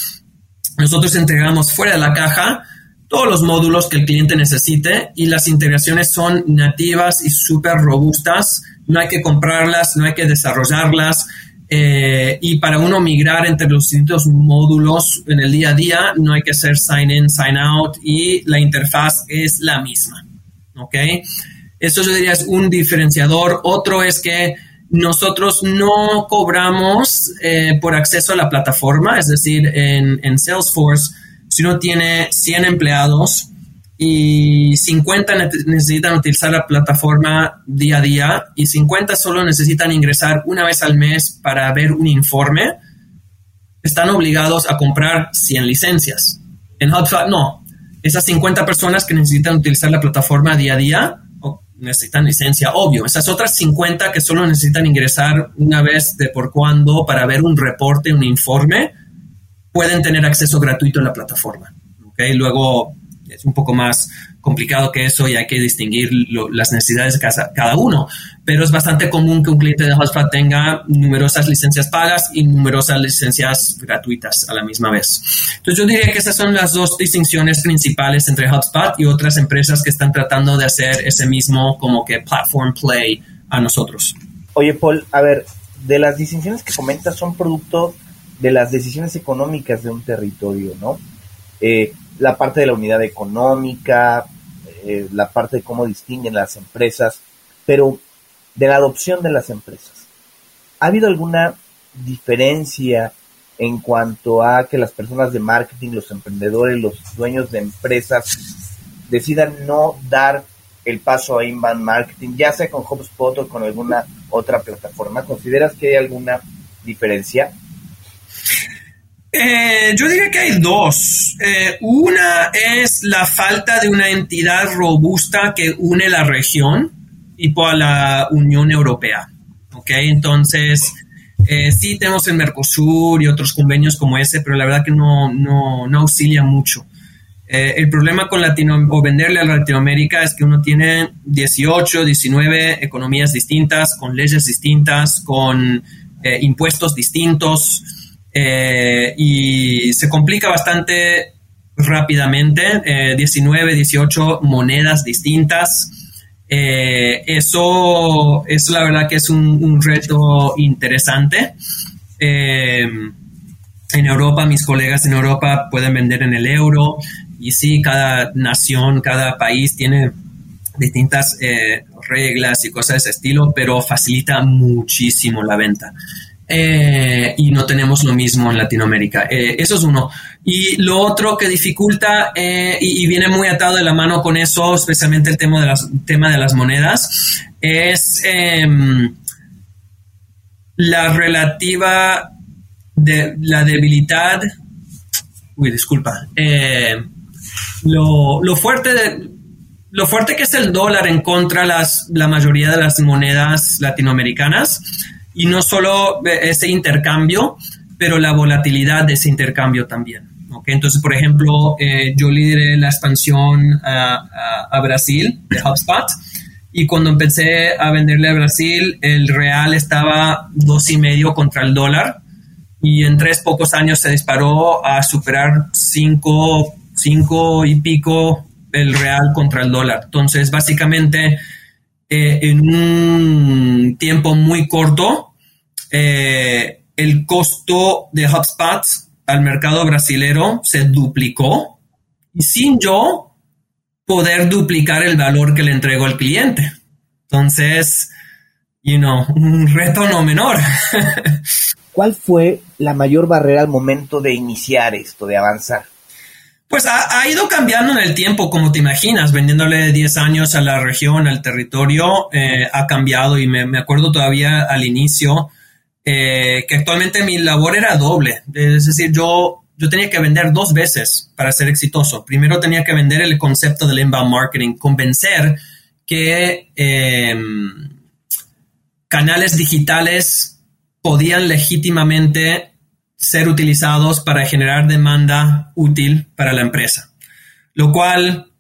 S1: Nosotros entregamos fuera de la caja todos los módulos que el cliente necesite y las integraciones son nativas y súper robustas. No hay que comprarlas, no hay que desarrollarlas. Eh, y para uno migrar entre los distintos módulos en el día a día, no hay que hacer sign in, sign out y la interfaz es la misma. ¿Ok? Eso yo diría es un diferenciador. Otro es que nosotros no cobramos eh, por acceso a la plataforma, es decir, en, en Salesforce si uno tiene 100 empleados y 50 necesitan utilizar la plataforma día a día y 50 solo necesitan ingresar una vez al mes para ver un informe, están obligados a comprar 100 licencias. En HubSpot no. Esas 50 personas que necesitan utilizar la plataforma día a día necesitan licencia, obvio. Esas otras 50 que solo necesitan ingresar una vez de por cuando para ver un reporte, un informe, pueden tener acceso gratuito a la plataforma. ¿okay? Luego es un poco más complicado que eso y hay que distinguir las necesidades de cada, uno, pero es bastante común que un cliente de HubSpot tenga numerosas licencias pagas y numerosas licencias gratuitas a la misma vez. Entonces yo diría que esas son las dos distinciones principales entre HubSpot y otras empresas que están tratando de hacer ese mismo como que platform play a nosotros.
S5: Oye, Paul, a ver, de las distinciones que comentas son producto de las decisiones económicas de un territorio, ¿no? Eh, la parte de la unidad económica, eh, la parte de cómo distinguen las empresas, pero de la adopción de las empresas. ¿Ha habido alguna diferencia en cuanto a que las personas de marketing, los emprendedores, los dueños de empresas decidan no dar el paso a inbound marketing, ya sea con HubSpot o con alguna otra plataforma? ¿Consideras que hay alguna diferencia?
S1: Eh, yo diría que hay dos. Eh, una es la falta de una entidad robusta que une la región, tipo a la Unión Europea. ¿Ok? Entonces, eh, sí tenemos el Mercosur y otros convenios como ese, pero la verdad que no, no, auxilia mucho. el problema con Latino o venderle a Latinoamérica es que uno tiene 18, 19 economías distintas, con leyes distintas, con impuestos distintos. Eh, y se complica bastante rápidamente, 19, eh, 18 monedas distintas. Eh, eso, es la verdad que es un, reto interesante. en Europa, mis colegas en Europa pueden vender en el euro y sí, cada nación, cada país tiene distintas reglas y cosas de ese estilo, pero facilita muchísimo la venta. Eh, y no tenemos lo mismo en Latinoamérica. Eh, eso es uno. Y lo otro que dificulta eh, y, viene muy atado de la mano con eso, especialmente el tema de las, tema de las monedas, es em, la relativa de la debilidad. Uy, disculpa. Lo, lo, fuerte de, lo fuerte que es el dólar en contra las, la mayoría de las monedas latinoamericanas y no solo ese intercambio, pero la volatilidad de ese intercambio también. ¿okay? Entonces, por ejemplo, eh, yo lideré la expansión a, Brasil de HubSpot y cuando empecé a venderle a Brasil, el real estaba dos y medio contra el dólar y en tres pocos años se disparó a superar cinco, cinco y pico el real contra el dólar. Entonces, básicamente, eh, en un tiempo muy corto, eh, el costo de HubSpot al mercado brasilero se duplicó y sin yo poder duplicar el valor que le entrego al cliente. Entonces, you know, un reto no menor.
S5: ¿Cuál fue la mayor barrera al momento de iniciar esto, de avanzar?
S1: Pues ha, ido cambiando en el tiempo, como te imaginas, vendiéndole 10 años a la región, al territorio, eh, ha cambiado y me, me, acuerdo todavía al inicio eh, que actualmente mi labor era doble. Es decir, yo yo tenía que vender dos veces para ser exitoso. Primero tenía que vender el concepto del inbound marketing, convencer que em, canales digitales podían legítimamente ser utilizados para generar demanda útil para la empresa. Lo cual,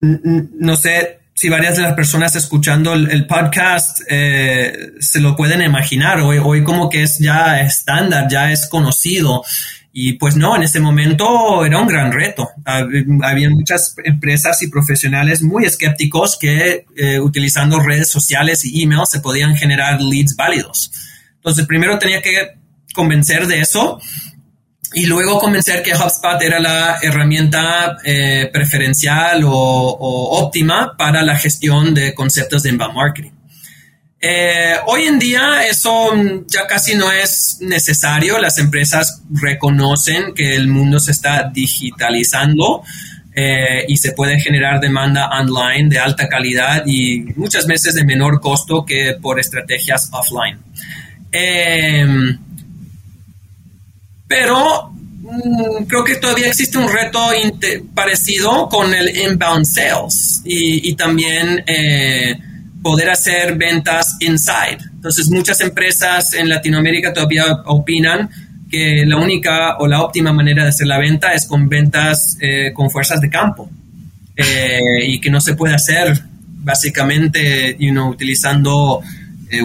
S1: no sé si varias de las personas escuchando el, podcast eh, se lo pueden imaginar. Hoy, hoy como que es ya estándar, ya es conocido. Y pues no, en ese momento era un gran reto. Había muchas empresas y profesionales muy escépticos que eh, utilizando redes sociales y email se podían generar leads válidos. Entonces, primero tenía que convencer de eso y luego convencer que HubSpot era la herramienta eh, preferencial o, óptima para la gestión de conceptos de inbound marketing. Eh, hoy en día eso ya casi no es necesario. Las empresas reconocen que el mundo se está digitalizando eh, y se puede generar demanda online de alta calidad y muchas veces de menor costo que por estrategias offline. Pero mm, creo que todavía existe un reto parecido con el inbound sales y, también eh, poder hacer ventas inside. Entonces, muchas empresas en Latinoamérica todavía opinan que la única o la óptima manera de hacer la venta es con ventas eh, con fuerzas de campo eh, y que no se puede hacer básicamente utilizando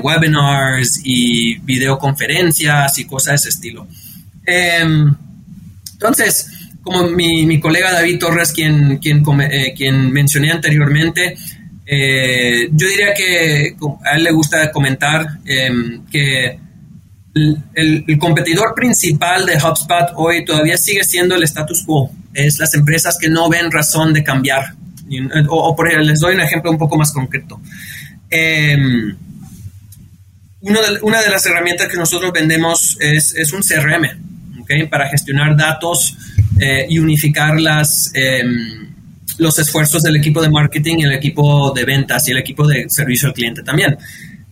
S1: webinars y videoconferencias y cosas de ese estilo. Em, entonces, como mi, colega David Torres, quien, quien, eh, quien mencioné anteriormente, eh, yo diría que a él le gusta comentar em, que el, competidor principal de HubSpot hoy todavía sigue siendo el status quo. Es las empresas que no ven razón de cambiar. O, por ejemplo, les doy un ejemplo un poco más concreto. Em, una de las herramientas que nosotros vendemos es un CRM para gestionar datos eh, y unificar las, em, los esfuerzos del equipo de marketing el equipo de ventas y el equipo de servicio al cliente también.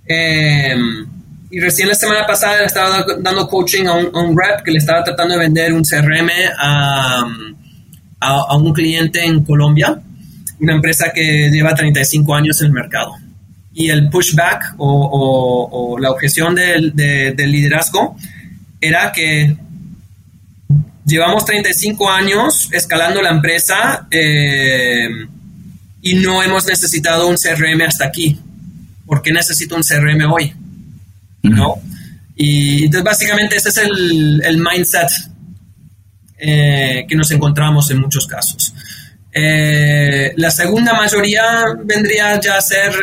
S1: Em, y recién la semana pasada estaba dando coaching a un, rep que le estaba tratando de vender un CRM a, a, un cliente en Colombia, una empresa que lleva 35 años en el mercado. Y el pushback o, la objeción del liderazgo era que Llevamos 35 años escalando la empresa eh, y no hemos necesitado un CRM hasta aquí. ¿Por qué necesito un CRM hoy? ¿No? Y entonces básicamente ese es el, mindset eh, que nos encontramos en muchos casos. Eh, la segunda mayoría vendría ya a ser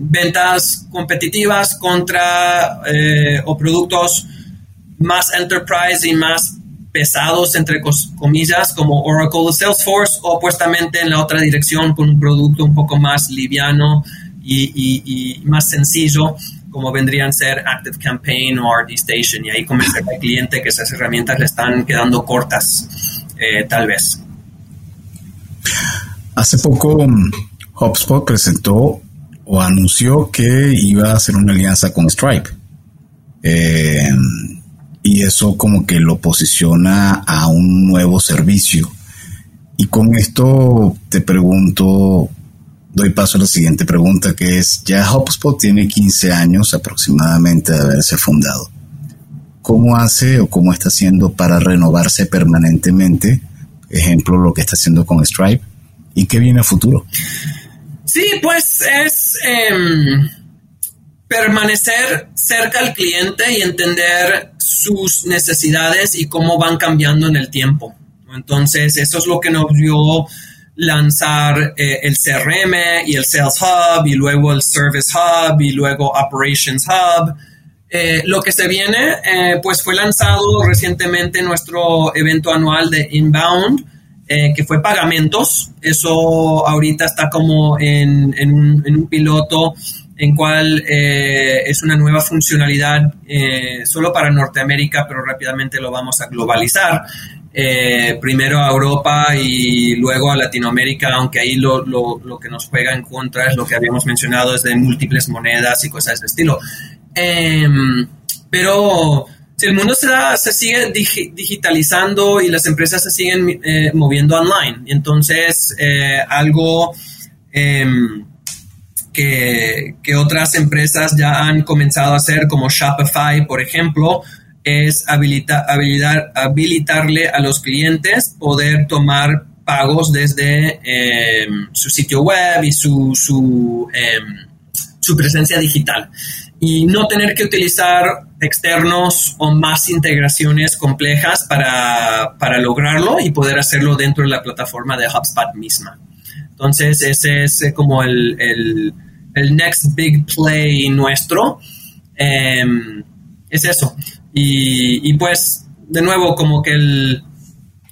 S1: ventas competitivas contra o productos más enterprise y más pesados, entre comillas, como Oracle o Salesforce, o opuestamente en la otra dirección con un producto un poco más liviano y, más sencillo, como vendrían a ser Active Campaign o RD Station, y ahí convencer al cliente que esas herramientas le están quedando cortas, eh, tal vez.
S4: Hace poco mm, HubSpot presentó o anunció que iba a hacer una alianza con Stripe. Eh, y eso como que lo posiciona a un nuevo servicio. Y con esto te pregunto, doy paso a la siguiente pregunta, que es, ya HubSpot tiene 15 años aproximadamente de haberse fundado. ¿Cómo hace o cómo está haciendo para renovarse permanentemente? Ejemplo, lo que está haciendo con Stripe. ¿Y qué viene a futuro?
S1: Sí, pues es... Em, permanecer cerca al cliente y entender sus necesidades y cómo van cambiando en el tiempo. Entonces, eso es lo que nos dio lanzar eh, el CRM y el Sales Hub y luego el Service Hub y luego Operations Hub. Eh, lo que se viene, eh, pues fue lanzado recientemente nuestro evento anual de Inbound, que fue pagamentos. Eso ahorita está como en, en, un, en un piloto en cual eh, es una nueva funcionalidad eh, solo para Norteamérica, pero rápidamente lo vamos a globalizar. Eh, primero a Europa y luego a Latinoamérica, aunque ahí lo, lo, que nos juega en contra es lo que habíamos mencionado, es de múltiples monedas y cosas de ese estilo. Em, pero si el mundo se, se sigue digitalizando y las empresas se siguen eh, moviendo online, entonces eh, algo em, que, otras empresas ya han comenzado a hacer, como Shopify, por ejemplo, es habilitar, habilitarle a los clientes poder tomar pagos desde em, su sitio web y su, su, em, su presencia digital y no tener que utilizar externos o más integraciones complejas para, para, lograrlo y poder hacerlo dentro de la plataforma de HubSpot misma. Entonces, ese es eh, como el, el, el next big play nuestro. Em, es eso. Y, pues, de nuevo, como que el,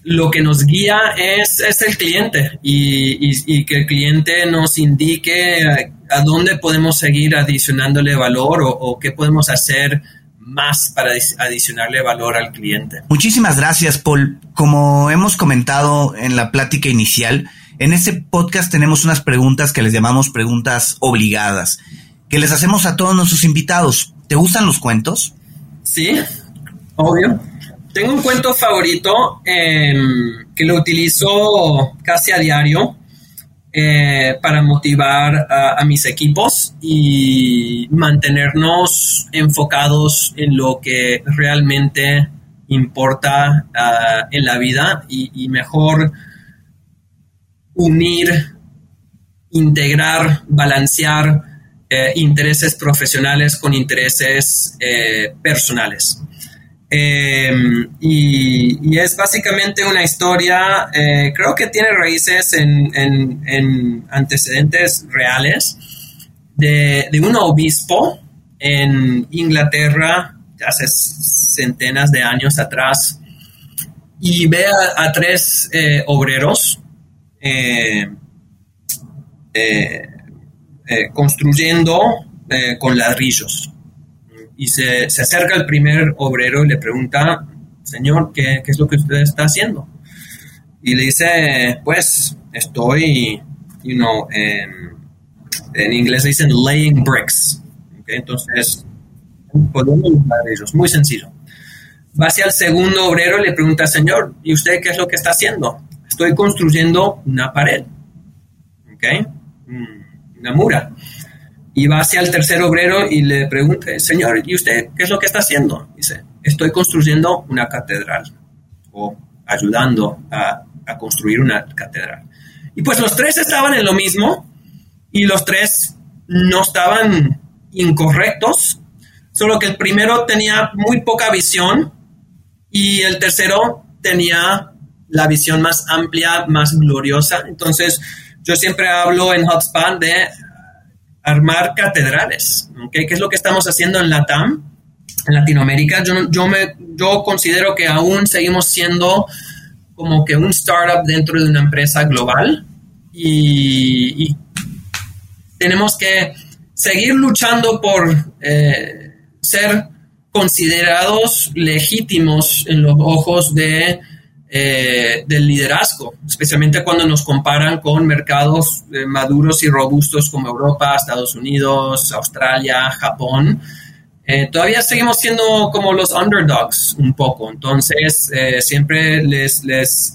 S1: lo que nos guía es, es el cliente y, y, que el cliente nos indique a, dónde podemos seguir adicionándole valor o, qué podemos hacer más para adicionarle valor al cliente.
S3: Muchísimas gracias, Paul. Como hemos comentado en la plática inicial, en este podcast tenemos unas preguntas que les llamamos preguntas obligadas, que les hacemos a todos nuestros invitados. ¿Te gustan los cuentos?
S1: Sí, obvio. Tengo un cuento favorito em, que lo utilizo casi a diario eh, para motivar a, mis equipos y mantenernos enfocados en lo que realmente importa ah, en la vida y, mejor unir, integrar, balancear eh, intereses profesionales con intereses eh, personales. Em, y, es básicamente una historia, eh, creo que tiene raíces en, antecedentes reales de, un obispo en Inglaterra hace centenas de años atrás y ve a, tres eh, obreros eh, construyendo con ladrillos y se, acerca al primer obrero y le pregunta, Señor, ¿qué, es lo que usted está haciendo? Y le dice, pues estoy, you know, en inglés dicen laying bricks. Entonces, poniendo ladrillos, muy sencillo. Va hacia el segundo obrero y le pregunta, Señor, ¿y usted qué es lo que está haciendo? Estoy construyendo una pared. ¿Ok? Mm, una mura y va hacia el tercer obrero y le pregunta, señor, ¿y usted qué es lo que está haciendo? Dice, estoy construyendo una catedral o ayudando a, construir una catedral. Y pues los tres estaban en lo mismo y los tres no estaban incorrectos, solo que el primero tenía muy poca visión y el tercero tenía la visión más amplia, más gloriosa. Entonces, yo siempre hablo en HubSpot de armar catedrales. ¿okay? ¿Qué es lo que estamos haciendo en LATAM, en Latinoamérica? Yo, yo, me, yo considero que aún seguimos siendo como que un startup dentro de una empresa global y, tenemos que seguir luchando por eh, ser considerados legítimos en los ojos de eh, del liderazgo, especialmente cuando nos comparan con mercados eh, maduros y robustos como Europa, Estados Unidos, Australia, Japón. Eh, todavía seguimos siendo como los underdogs un poco, entonces siempre les, les,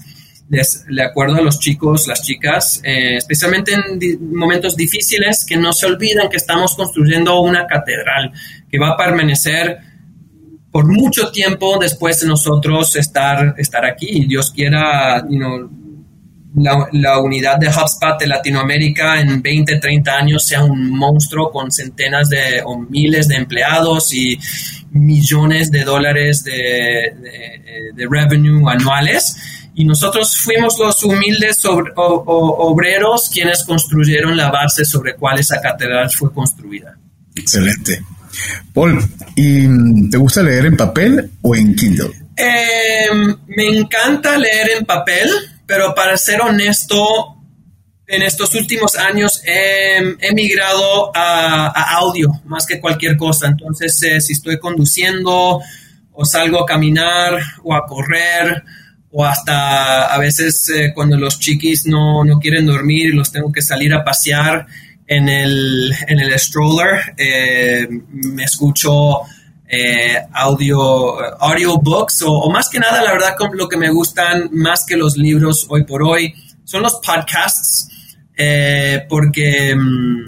S1: les, le acuerdo a los chicos, las chicas, especialmente en momentos difíciles, que no se olviden que estamos construyendo una catedral que va a permanecer por mucho tiempo después de nosotros estar, estar aquí. Dios quiera, la, unidad de HubSpot de Latinoamérica en 20, 30 años sea un monstruo con centenas de o miles de empleados y millones de dólares de, revenue anuales. Y nosotros fuimos los humildes obreros quienes construyeron la base sobre cual esa catedral fue construida.
S4: Excelente. Paul, ¿y mm, te gusta leer en papel o en Kindle?
S1: Em, me encanta leer en papel, pero para ser honesto, en estos últimos años he, migrado a, audio más que cualquier cosa. Entonces, eh, si estoy conduciendo o salgo a caminar o a correr o hasta a veces eh, cuando los chiquis no, no quieren dormir y los tengo que salir a pasear, en el, en el stroller, eh, me escucho eh, audio, audiobooks o, más que nada, la verdad, lo que me gustan más que los libros hoy por hoy son los podcasts, eh, porque mm,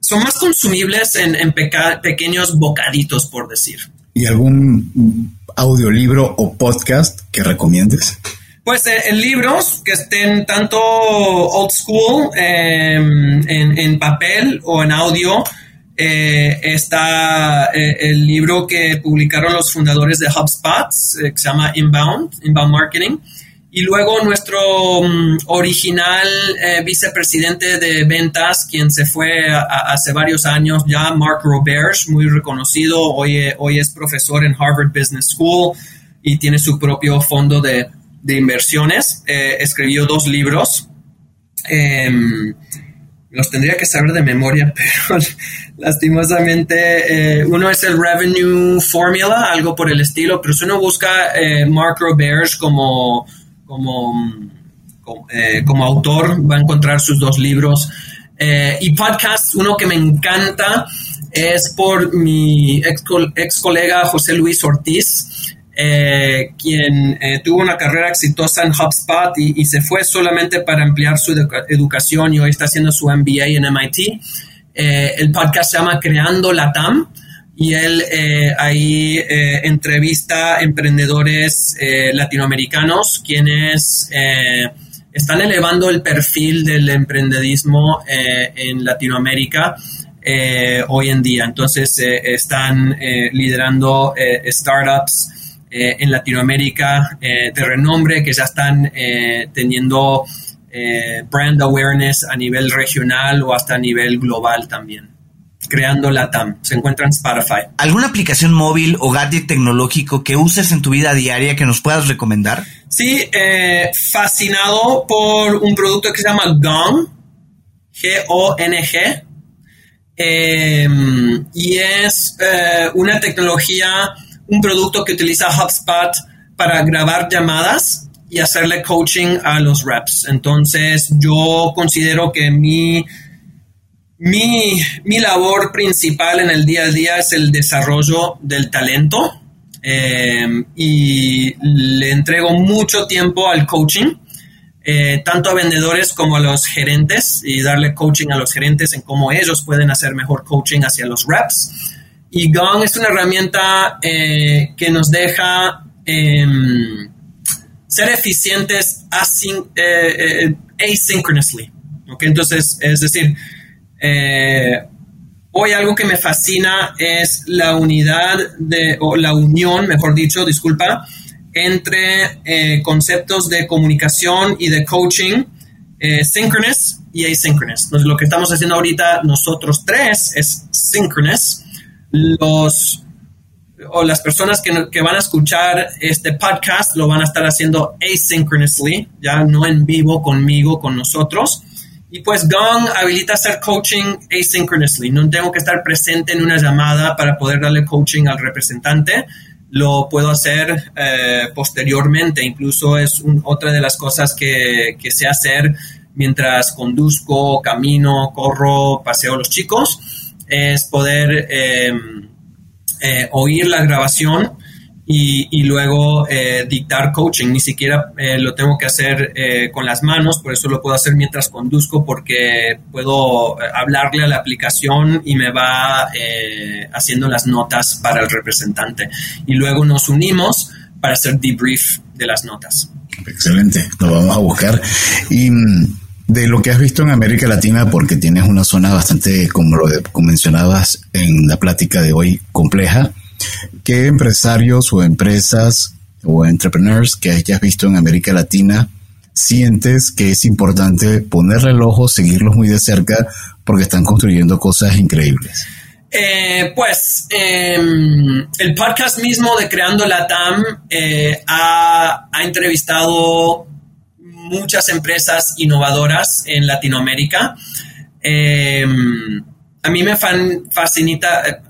S1: son más consumibles en, en pequeños bocaditos, por decir.
S4: ¿Y algún audiolibro o podcast que recomiendes?
S1: Pues eh, en libros que estén tanto old school em, en, en, papel o en audio. Eh, está eh, el libro que publicaron los fundadores de HubSpot, que se llama Inbound, Inbound Marketing. Y luego nuestro um, original vicepresidente de ventas, quien se fue hace varios años ya, Mark Roberge, muy reconocido, hoy, hoy es profesor en Harvard Business School y tiene su propio fondo de, de inversiones. escribió dos libros. Em, los tendría que saber de memoria, pero lastimosamente eh, uno es el Revenue Formula, algo por el estilo, pero si uno busca eh, Mark Roberge como, como, eh, como, autor, va a encontrar sus dos libros. y podcast, uno que me encanta es por mi ex, ex colega José Luis Ortiz. Eh, quien eh, tuvo una carrera exitosa en HubSpot y, se fue solamente para ampliar su educación y hoy está haciendo su MBA en MIT. Eh, el podcast se llama Creando la TAM y él ahí entrevista emprendedores latinoamericanos quienes están elevando el perfil del emprendedismo en Latinoamérica. hoy en día. Entonces están liderando startups eh, en Latinoamérica eh, de renombre que ya están eh, teniendo brand awareness a nivel regional o hasta a nivel global también creando la TAM. Se encuentra en Spotify.
S3: ¿Alguna aplicación móvil o gadget tecnológico que uses en tu vida diaria que nos puedas recomendar?
S1: Sí, fascinado por un producto que se llama Gong, G-O-N-G. y es una tecnología un producto que utiliza HubSpot para grabar llamadas y hacerle coaching a los reps. Entonces, yo considero que mi, mi, labor principal en el día a día es el desarrollo del talento eh, y le entrego mucho tiempo al coaching. Eh, tanto a vendedores como a los gerentes y darle coaching a los gerentes en cómo ellos pueden hacer mejor coaching hacia los reps. Y Gong es una herramienta eh, que nos deja em, ser eficientes eh, eh, asynchronously. Entonces, es decir, hoy algo que me fascina es la unidad de, o la unión, mejor dicho, disculpa, entre conceptos de comunicación y de coaching synchronous y asynchronous. Entonces, lo que estamos haciendo ahorita nosotros tres es synchronous los o las personas que, van a escuchar este podcast lo van a estar haciendo asynchronously, ya no en vivo conmigo, con nosotros. Y pues Gong habilita hacer coaching asynchronously. No tengo que estar presente en una llamada para poder darle coaching al representante. Lo puedo hacer eh, posteriormente. Incluso es otra de las cosas que, que sé hacer mientras conduzco, camino, corro, paseo a los chicos es poder em, eh, oír la grabación y, luego eh, dictar coaching. Ni siquiera eh, lo tengo que hacer con las manos, por eso lo puedo hacer mientras conduzco porque puedo hablarle a la aplicación y me va haciendo las notas para el representante. Y luego nos unimos para hacer debrief de las notas.
S4: Excelente, lo vamos a buscar. Y mm, de lo que has visto en América Latina, porque tienes una zona bastante, como lo mencionabas en la plática de hoy, compleja, ¿qué empresarios o empresas o entrepreneurs que hayas visto en América Latina sientes que es importante ponerle el ojo, seguirlos muy de cerca, porque están construyendo cosas increíbles?
S1: Eh, pues em, el podcast mismo de Creando la TAM eh, ha, ha entrevistado muchas empresas innovadoras en Latinoamérica. Eh, a mí me fascina, eh,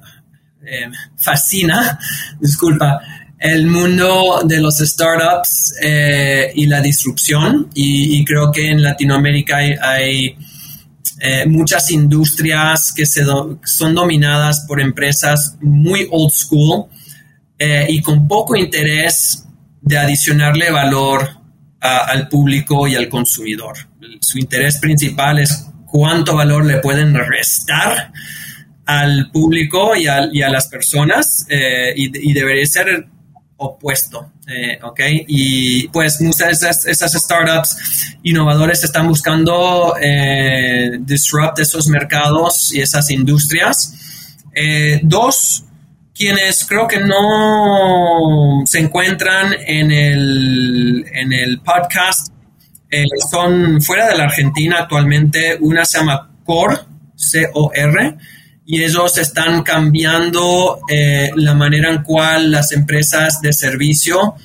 S1: eh, fascina, disculpa, el mundo de los startups y la disrupción y, creo que en Latinoamérica hay, muchas industrias que se son dominadas por empresas muy old school y con poco interés de adicionarle valor al público y al consumidor. Su interés principal es cuánto valor le pueden restar al público y a, las personas eh, y, debería ser opuesto, eh, ¿ok? Y pues muchas de esas, startups innovadores están buscando eh, disrupt esos mercados y esas industrias. dos, quienes creo que no se encuentran en el, en el podcast son fuera de la Argentina actualmente. Una se llama Core, C-O-R, y ellos están cambiando eh, la manera en cual las empresas de servicio,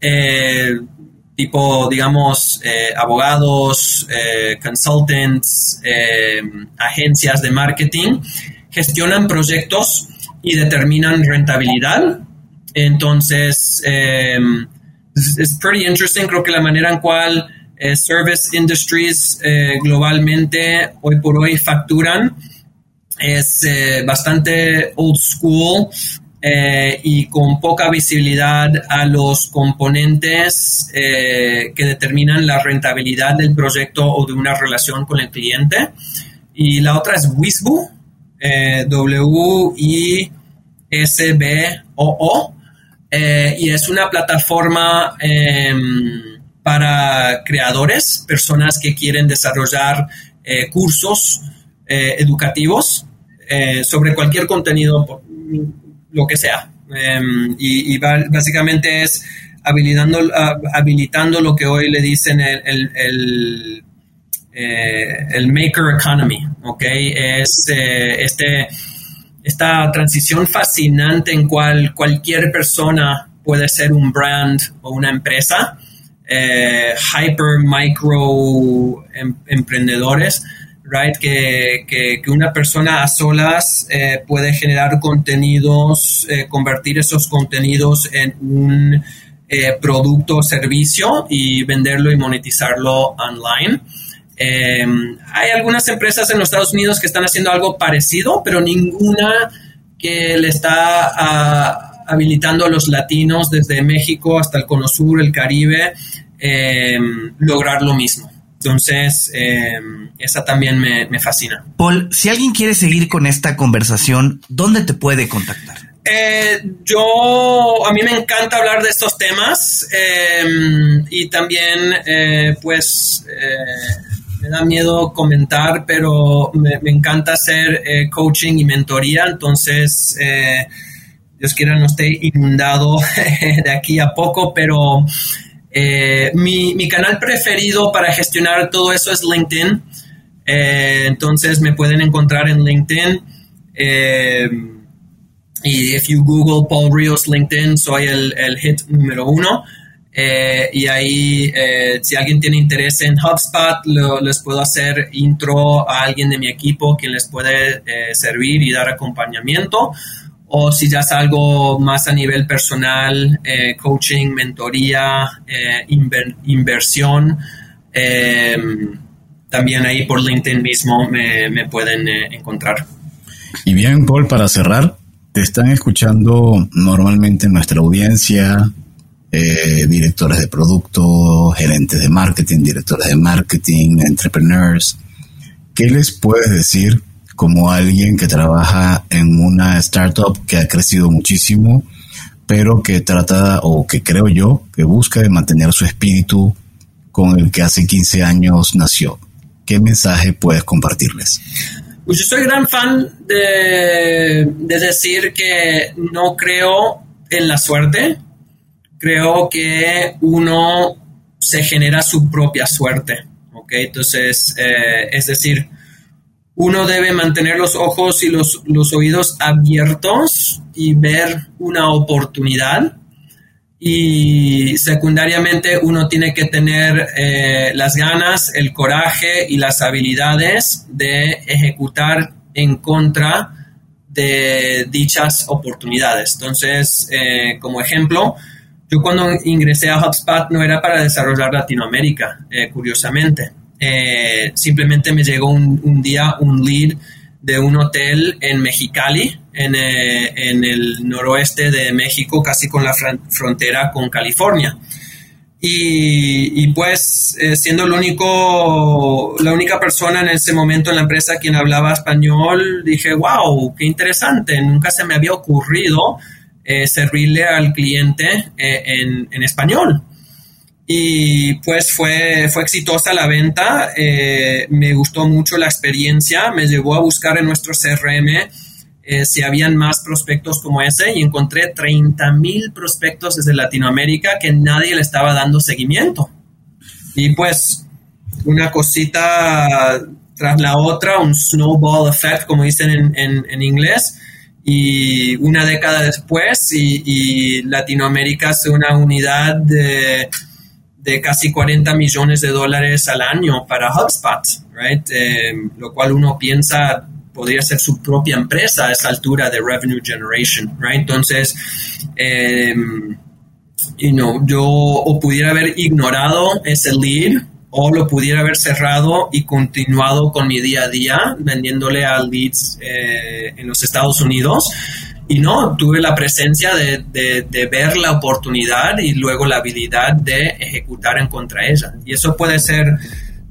S1: eh, tipo, digamos, eh, abogados, consultants, agencias de marketing, gestionan proyectos y determinan rentabilidad. Entonces, es pretty interesting, creo que la manera en cual service industries globalmente hoy por hoy facturan es eh, bastante old school eh, y con poca visibilidad a los componentes eh, que determinan la rentabilidad del proyecto o de una relación con el cliente. Y la otra es Wisbo, W-I-S-B-O-O, y es una plataforma em, para creadores, personas que quieren desarrollar cursos educativos eh, sobre cualquier contenido, lo que sea. Em, y, básicamente es habilitando, habilitando lo que hoy le dicen el, eh, maker economy, ¿ok? Es eh, este, esta transición fascinante en cual cualquier persona puede ser un brand o una empresa, hyper, micro em, emprendedores right? Que, una persona a solas eh, puede generar contenidos, eh, convertir esos contenidos en un eh, producto o servicio y venderlo y monetizarlo online. Em, hay algunas empresas en los Estados Unidos que están haciendo algo parecido, pero ninguna que le está ah, habilitando a los latinos desde México hasta el Cono Sur, el Caribe, em, lograr lo mismo. Entonces, eh, esa también me, fascina.
S3: Paul, si alguien quiere seguir con esta conversación, ¿dónde te puede contactar?
S1: Eh, yo, a mí me encanta hablar de estos temas em, y también, eh, pues, me da miedo comentar, pero me, encanta hacer coaching y mentoría, entonces, Dios quiera no esté inundado de aquí a poco, pero... Eh, mi, canal preferido para gestionar todo eso es LinkedIn. Eh, entonces me pueden encontrar en LinkedIn. Eh, y if you Google Paul Rios LinkedIn, soy el, hit número uno. Y ahí, si alguien tiene interés en HubSpot, les puedo hacer intro a alguien de mi equipo que les puede servir y dar acompañamiento o si ya es algo más a nivel personal, eh, coaching, mentoría, eh, inversión, eh, también ahí por LinkedIn mismo me, pueden encontrar.
S4: Y bien, Paul, para cerrar, te están escuchando normalmente nuestra audiencia, directores de producto, gerentes de marketing, directores de marketing, entrepreneurs. ¿Qué les puedes decir como alguien que trabaja en una startup que ha crecido muchísimo, pero que trata, o que creo yo, que busca mantener su espíritu con el que hace 15 años nació. ¿Qué mensaje puedes compartirles?
S1: Pues yo soy gran fan de decir que no creo en la suerte, creo que uno se genera su propia suerte, ¿ok? Entonces, eh, es decir, uno debe mantener los ojos y los, oídos abiertos y ver una oportunidad. Y secundariamente uno tiene que tener eh, las ganas, el coraje y las habilidades de ejecutar en contra de dichas oportunidades. Entonces, eh, como ejemplo, yo cuando ingresé a HubSpot no era para desarrollar Latinoamérica, eh, curiosamente. Eh, simplemente me llegó un, día un lead de un hotel en Mexicali, en, eh, el noroeste de México, casi con la frontera con California. Y, pues eh, siendo la única persona en ese momento en la empresa quien hablaba español, dije, wow, qué interesante, nunca se me había ocurrido eh, servirle al cliente eh, en, en, español. Y pues fue, fue exitosa la venta, me gustó mucho la experiencia, me llevó a buscar en nuestro CRM eh, si habían más prospectos como ese y encontré 30 mil prospectos desde Latinoamérica que nadie le estaba dando seguimiento. Y pues una cosita tras la otra, un snowball effect, como dicen en, inglés, y una década después y, Latinoamérica es una unidad de, casi 40 millones de dólares al año para HubSpot, right? Eh, lo cual uno piensa podría ser su propia empresa a esa altura de revenue generation, right? Entonces, em, you know, yo o pudiera haber ignorado ese lead o lo pudiera haber cerrado y continuado con mi día a día vendiéndole a leads eh, en los Estados Unidos. Y no, tuve la presencia de, de, ver la oportunidad y luego la habilidad de ejecutar en contra ella. Y eso puede ser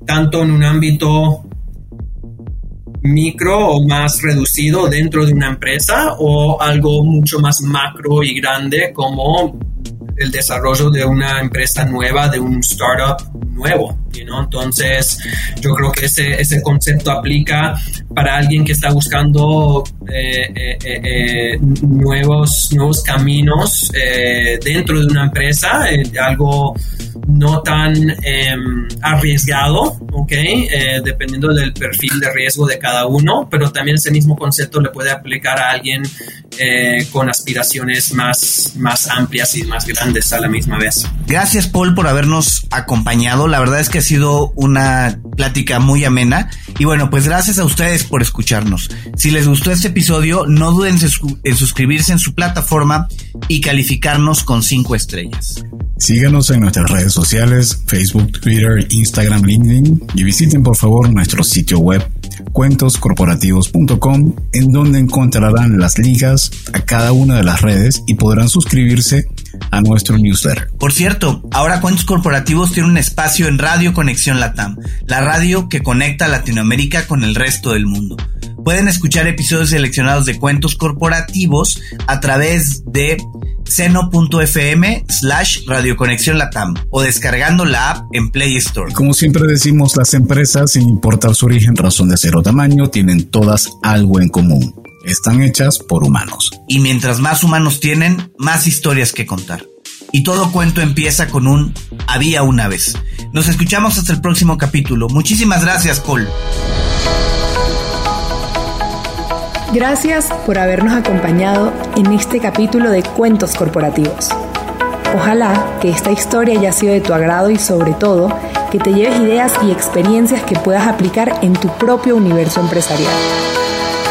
S1: tanto en un ámbito micro o más reducido dentro de una empresa o algo mucho más macro y grande como el desarrollo de una empresa nueva, de un startup nuevo. Entonces, yo creo que ese, ese concepto aplica para alguien que está buscando eh, eh, eh, nuevos, nuevos caminos dentro de una empresa, algo no tan em, arriesgado, dependiendo del perfil de riesgo de cada uno, pero también ese mismo concepto le puede aplicar a alguien con aspiraciones más, más amplias y más grandes a la misma vez.
S3: Gracias, Paul, por habernos acompañado. La verdad es que sido una plática muy amena. Y bueno, pues gracias a ustedes por escucharnos. Si les gustó este episodio, no duden en suscribirse en su plataforma y calificarnos con cinco estrellas.
S4: Síganos en nuestras redes sociales, Facebook, Twitter, Instagram, LinkedIn y visiten por favor nuestro sitio web cuentoscorporativos.com en donde encontrarán las ligas a cada una de las redes y podrán suscribirse a nuestro newsletter.
S3: Por cierto, ahora Cuentos Corporativos tiene un espacio en Radio Conexión Latam, la radio que conecta a Latinoamérica con el resto del mundo. Pueden escuchar episodios seleccionados de Cuentos Corporativos a través de seno.fm slash radioconexión latam o descargando la app en Play Store.
S4: Como siempre decimos, las empresas, sin importar su origen, razón de ser o tamaño, tienen todas algo en común están hechas por humanos.
S3: Y mientras más humanos tienen, más historias que contar. Y todo cuento empieza con un había una vez. Nos escuchamos hasta el próximo capítulo. Muchísimas gracias, Cole.
S2: Gracias por habernos acompañado en este capítulo de Cuentos Corporativos. Ojalá que esta historia haya sido de tu agrado y sobre todo que te lleves ideas y experiencias que puedas aplicar en tu propio universo empresarial.